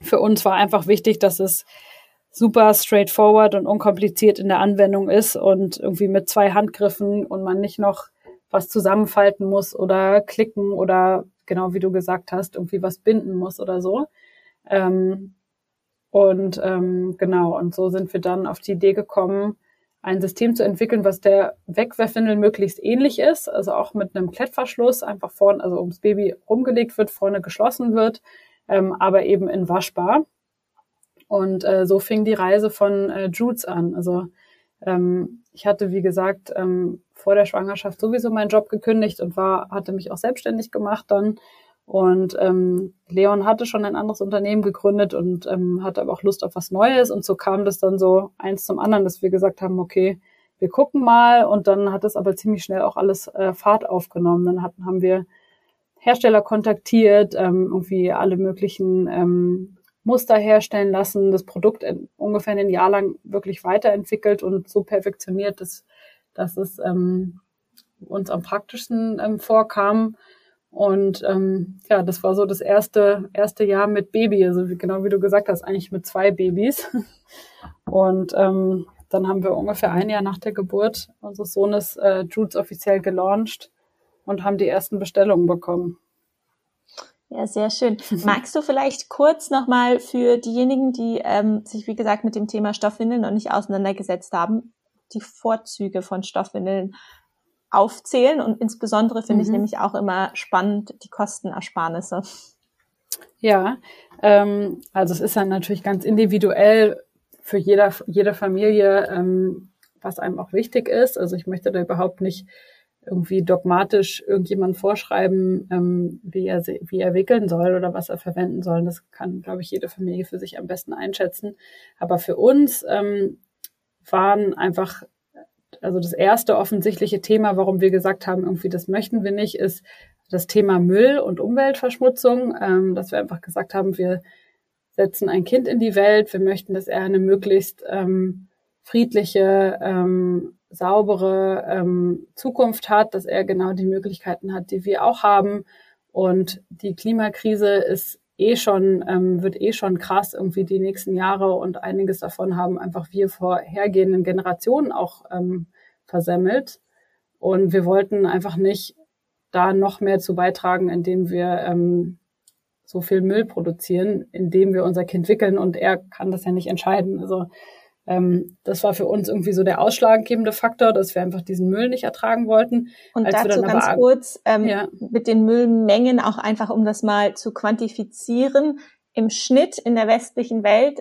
für uns war einfach wichtig, dass es super straightforward und unkompliziert in der Anwendung ist und irgendwie mit zwei Handgriffen und man nicht noch was zusammenfalten muss oder klicken oder genau wie du gesagt hast, irgendwie was binden muss oder so. Ähm, und ähm, genau, und so sind wir dann auf die Idee gekommen, ein System zu entwickeln, was der Wegwerfwindel möglichst ähnlich ist, also auch mit einem Klettverschluss einfach vorne, also ums Baby rumgelegt wird, vorne geschlossen wird ähm, aber eben in waschbar. Und äh, so fing die Reise von äh, Judes an. Also ähm, ich hatte, wie gesagt, ähm, vor der Schwangerschaft sowieso meinen Job gekündigt und war, hatte mich auch selbstständig gemacht dann. Und ähm, Leon hatte schon ein anderes Unternehmen gegründet und ähm, hatte aber auch Lust auf was Neues. Und so kam das dann so eins zum anderen, dass wir gesagt haben, okay, wir gucken mal. Und dann hat es aber ziemlich schnell auch alles äh, Fahrt aufgenommen. Dann hatten, haben wir Hersteller kontaktiert, ähm, irgendwie alle möglichen ähm, Muster herstellen lassen, das Produkt in, ungefähr ein Jahr lang wirklich weiterentwickelt und so perfektioniert, dass, dass es ähm, uns am praktischsten ähm, vorkam. Und ähm, ja, das war so das erste, erste Jahr mit Baby, also wie, genau wie du gesagt hast, eigentlich mit zwei Babys. Und ähm, dann haben wir ungefähr ein Jahr nach der Geburt unseres Sohnes äh, Judes offiziell gelauncht und haben die ersten Bestellungen bekommen. Ja, sehr schön. Magst du vielleicht kurz nochmal für diejenigen, die ähm, sich, wie gesagt, mit dem Thema Stoffwindeln noch nicht auseinandergesetzt haben, die Vorzüge von Stoffwindeln aufzählen und insbesondere finde mhm. ich nämlich auch immer spannend die Kostenersparnisse. Ja, ähm, also es ist dann natürlich ganz individuell für jeder, jede Familie, ähm, was einem auch wichtig ist. Also ich möchte da überhaupt nicht irgendwie dogmatisch irgendjemand vorschreiben, ähm, wie, er, wie er wickeln soll oder was er verwenden soll. Das kann, glaube ich, jede Familie für sich am besten einschätzen. Aber für uns ähm, waren einfach, also das erste offensichtliche Thema, warum wir gesagt haben, irgendwie das möchten wir nicht, ist das Thema Müll und Umweltverschmutzung, ähm, dass wir einfach gesagt haben, wir setzen ein Kind in die Welt, wir möchten, dass er eine möglichst ähm, friedliche, ähm, saubere ähm, Zukunft hat, dass er genau die Möglichkeiten hat, die wir auch haben. Und die Klimakrise ist eh schon, ähm, wird eh schon krass irgendwie die nächsten Jahre und einiges davon haben einfach wir vorhergehenden Generationen auch ähm, versemmelt. Und wir wollten einfach nicht da noch mehr zu beitragen, indem wir ähm, so viel Müll produzieren, indem wir unser Kind wickeln und er kann das ja nicht entscheiden. Also ähm, das war für uns irgendwie so der ausschlaggebende Faktor, dass wir einfach diesen Müll nicht ertragen wollten. Und Als dazu ganz kurz ähm, ja. mit den Müllmengen auch einfach, um das mal zu quantifizieren. Im Schnitt in der westlichen Welt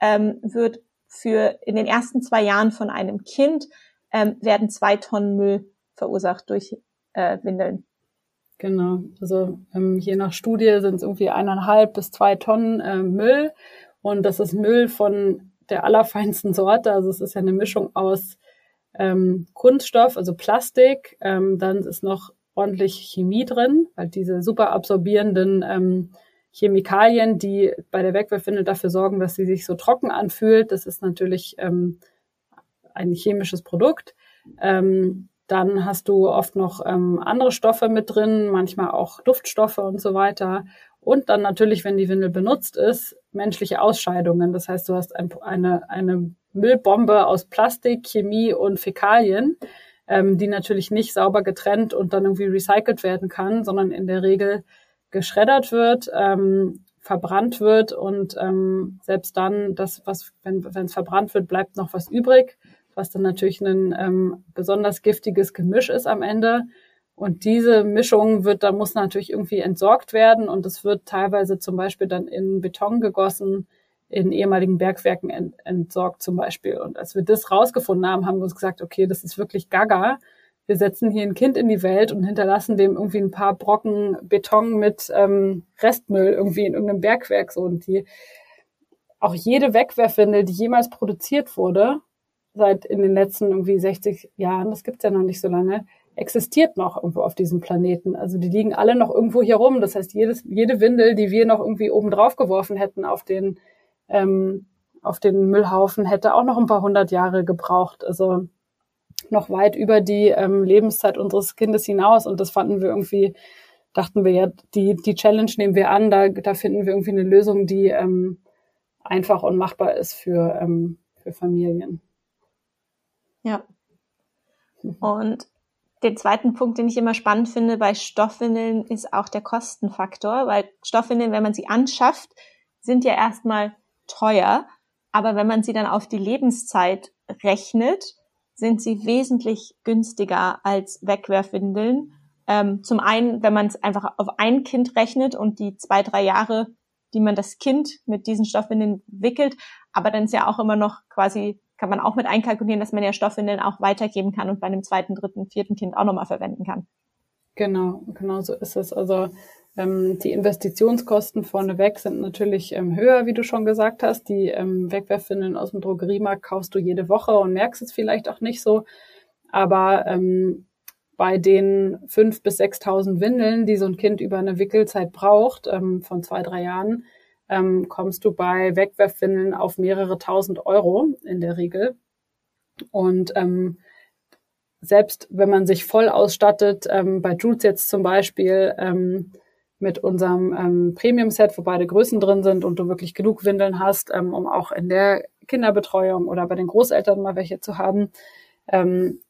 ähm, wird für in den ersten zwei Jahren von einem Kind ähm, werden zwei Tonnen Müll verursacht durch äh, Windeln. Genau, also ähm, je nach Studie sind es irgendwie eineinhalb bis zwei Tonnen äh, Müll und das ist Müll von der allerfeinsten Sorte. Also es ist ja eine Mischung aus ähm, Kunststoff, also Plastik. Ähm, dann ist noch ordentlich Chemie drin, weil diese super absorbierenden ähm, Chemikalien, die bei der Wegwerfwindel dafür sorgen, dass sie sich so trocken anfühlt. Das ist natürlich ähm, ein chemisches Produkt. Ähm, dann hast du oft noch ähm, andere Stoffe mit drin, manchmal auch Duftstoffe und so weiter. Und dann natürlich, wenn die Windel benutzt ist, menschliche Ausscheidungen. Das heißt, du hast ein, eine, eine Müllbombe aus Plastik, Chemie und Fäkalien, ähm, die natürlich nicht sauber getrennt und dann irgendwie recycelt werden kann, sondern in der Regel geschreddert wird, ähm, verbrannt wird und ähm, selbst dann, das, was, wenn es verbrannt wird, bleibt noch was übrig, was dann natürlich ein ähm, besonders giftiges Gemisch ist am Ende. Und diese Mischung wird, da muss natürlich irgendwie entsorgt werden und es wird teilweise zum Beispiel dann in Beton gegossen, in ehemaligen Bergwerken ent, entsorgt zum Beispiel. Und als wir das rausgefunden haben, haben wir uns gesagt, okay, das ist wirklich gaga. Wir setzen hier ein Kind in die Welt und hinterlassen dem irgendwie ein paar Brocken Beton mit ähm, Restmüll irgendwie in irgendeinem Bergwerk so. Und die, auch jede Wegwerfwindel, die jemals produziert wurde, seit in den letzten irgendwie 60 Jahren, das gibt's ja noch nicht so lange, existiert noch irgendwo auf diesem Planeten. Also die liegen alle noch irgendwo hier rum. Das heißt, jedes, jede Windel, die wir noch irgendwie oben drauf geworfen hätten auf den, ähm, auf den Müllhaufen, hätte auch noch ein paar hundert Jahre gebraucht. Also noch weit über die ähm, Lebenszeit unseres Kindes hinaus. Und das fanden wir irgendwie, dachten wir ja, die, die Challenge nehmen wir an, da, da finden wir irgendwie eine Lösung, die ähm, einfach und machbar ist für, ähm, für Familien. Ja. Und den zweiten Punkt, den ich immer spannend finde bei Stoffwindeln, ist auch der Kostenfaktor, weil Stoffwindeln, wenn man sie anschafft, sind ja erstmal teuer, aber wenn man sie dann auf die Lebenszeit rechnet, sind sie wesentlich günstiger als Wegwerfwindeln. Ähm, zum einen, wenn man es einfach auf ein Kind rechnet und die zwei, drei Jahre, die man das Kind mit diesen Stoffwindeln wickelt, aber dann ist ja auch immer noch quasi kann man auch mit einkalkulieren, dass man ja Stoffwindeln auch weitergeben kann und bei einem zweiten, dritten, vierten Kind auch nochmal verwenden kann. Genau, genau so ist es. Also ähm, die Investitionskosten vorneweg sind natürlich ähm, höher, wie du schon gesagt hast. Die ähm, Wegwerfwindeln aus dem Drogeriemarkt kaufst du jede Woche und merkst es vielleicht auch nicht so. Aber ähm, bei den fünf bis sechstausend Windeln, die so ein Kind über eine Wickelzeit braucht, ähm, von zwei, drei Jahren, ähm, kommst du bei Wegwerfwindeln auf mehrere tausend Euro in der Regel. Und ähm, selbst wenn man sich voll ausstattet, ähm, bei Jules jetzt zum Beispiel ähm, mit unserem ähm, Premium-Set, wo beide Größen drin sind und du wirklich genug Windeln hast, ähm, um auch in der Kinderbetreuung oder bei den Großeltern mal welche zu haben, ähm,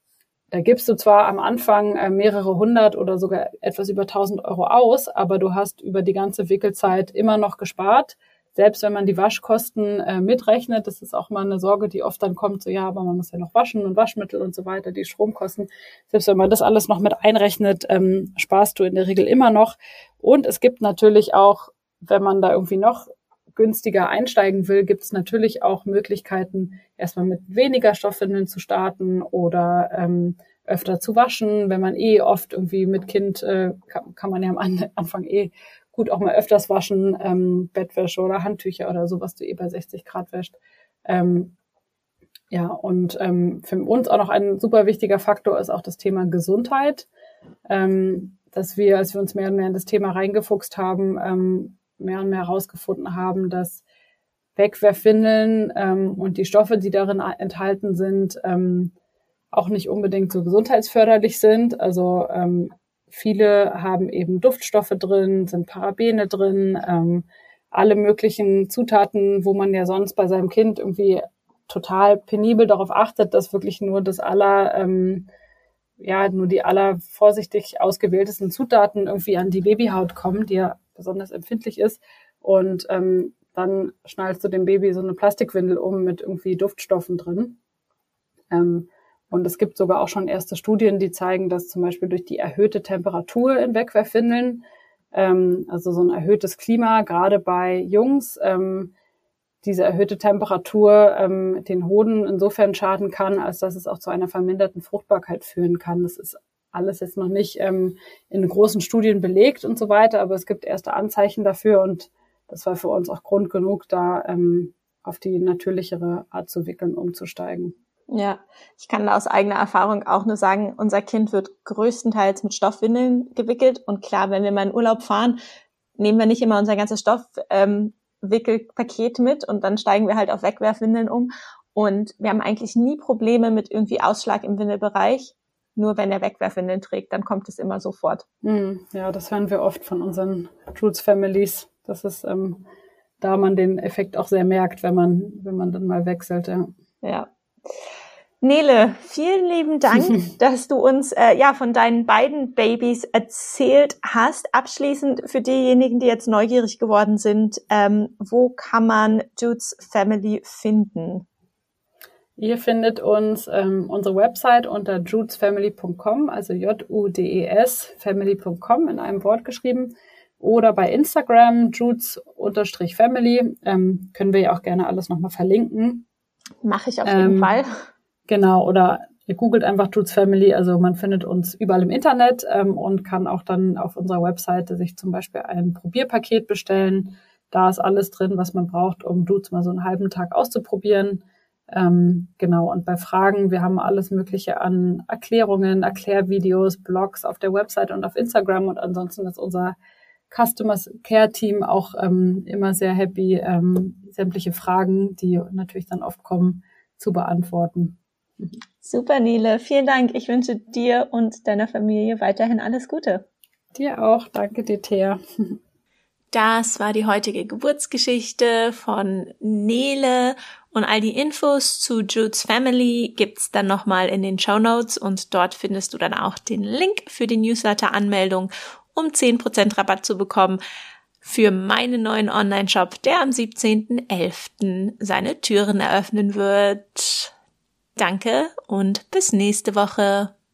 da gibst du zwar am Anfang äh, mehrere hundert oder sogar etwas über tausend Euro aus, aber du hast über die ganze Wickelzeit immer noch gespart, selbst wenn man die Waschkosten äh, mitrechnet, das ist auch mal eine Sorge, die oft dann kommt, so ja, aber man muss ja noch waschen und Waschmittel und so weiter, die Stromkosten. Selbst wenn man das alles noch mit einrechnet, ähm, sparst du in der Regel immer noch. Und es gibt natürlich auch, wenn man da irgendwie noch günstiger einsteigen will, gibt es natürlich auch Möglichkeiten, erstmal mit weniger Stoffwindeln zu starten oder ähm, öfter zu waschen. Wenn man eh oft irgendwie mit Kind, äh, kann, kann man ja am Anfang eh gut auch mal öfters waschen, ähm, Bettwäsche oder Handtücher oder so, was du eh bei 60 Grad wäscht. Ähm, ja, und ähm, für uns auch noch ein super wichtiger Faktor ist auch das Thema Gesundheit, ähm, dass wir, als wir uns mehr und mehr in das Thema reingefuchst haben, ähm, mehr und mehr herausgefunden haben, dass Wegwerfwindeln ähm, und die Stoffe, die darin enthalten sind, ähm, auch nicht unbedingt so gesundheitsförderlich sind. Also ähm, viele haben eben Duftstoffe drin, sind Parabene drin, ähm, alle möglichen Zutaten, wo man ja sonst bei seinem Kind irgendwie total penibel darauf achtet, dass wirklich nur das aller, ähm, ja, nur die aller vorsichtig ausgewähltesten Zutaten irgendwie an die Babyhaut kommen, die ja besonders empfindlich ist. Und ähm, dann schnallst du dem Baby so eine Plastikwindel um mit irgendwie Duftstoffen drin. Ähm, und es gibt sogar auch schon erste Studien, die zeigen, dass zum Beispiel durch die erhöhte Temperatur in Wegwerfwindeln, ähm, also so ein erhöhtes Klima, gerade bei Jungs, ähm, diese erhöhte Temperatur ähm, den Hoden insofern schaden kann, als dass es auch zu einer verminderten Fruchtbarkeit führen kann. Das ist alles jetzt noch nicht ähm, in großen Studien belegt und so weiter, aber es gibt erste Anzeichen dafür und das war für uns auch Grund genug, da ähm, auf die natürlichere Art zu wickeln, umzusteigen. Ja, ich kann da aus eigener Erfahrung auch nur sagen, unser Kind wird größtenteils mit Stoffwindeln gewickelt und klar, wenn wir mal in Urlaub fahren, nehmen wir nicht immer unser ganzes Stoffwickelpaket ähm, mit und dann steigen wir halt auf Wegwerfwindeln um und wir haben eigentlich nie Probleme mit irgendwie Ausschlag im Windelbereich nur wenn er Wegwerfwindeln trägt, dann kommt es immer sofort. Hm, ja, das hören wir oft von unseren Roots Families, dass es ähm, da man den Effekt auch sehr merkt, wenn man, wenn man dann mal wechselt, ja. Ja. Nele, vielen lieben Dank, dass du uns äh, ja von deinen beiden Babys erzählt hast. Abschließend für diejenigen, die jetzt neugierig geworden sind, ähm, wo kann man Jude's Family finden? Ihr findet uns ähm, unsere Website unter judesfamily.com, also J-U-D-E-S family.com in einem Wort geschrieben. Oder bei Instagram, judes-family. Ähm, können wir ja auch gerne alles nochmal verlinken. Mache ich auf jeden ähm, Fall. Genau, oder ihr googelt einfach Judes Family. Also man findet uns überall im Internet ähm, und kann auch dann auf unserer Webseite sich zum Beispiel ein Probierpaket bestellen. Da ist alles drin, was man braucht, um Judes mal so einen halben Tag auszuprobieren. Ähm, genau, und bei Fragen, wir haben alles Mögliche an Erklärungen, Erklärvideos, Blogs auf der Website und auf Instagram und ansonsten ist unser Customer Care Team auch ähm, immer sehr happy, ähm, sämtliche Fragen, die natürlich dann oft kommen, zu beantworten. Super, Nele. Vielen Dank. Ich wünsche dir und deiner Familie weiterhin alles Gute. Dir auch. Danke dir, Thea. Das war die heutige Geburtsgeschichte von Nele und all die Infos zu Jude's Family gibt's dann nochmal in den Show Notes und dort findest du dann auch den Link für die Newsletter-Anmeldung, um 10% Rabatt zu bekommen für meinen neuen Online-Shop, der am 17.11. seine Türen eröffnen wird. Danke und bis nächste Woche.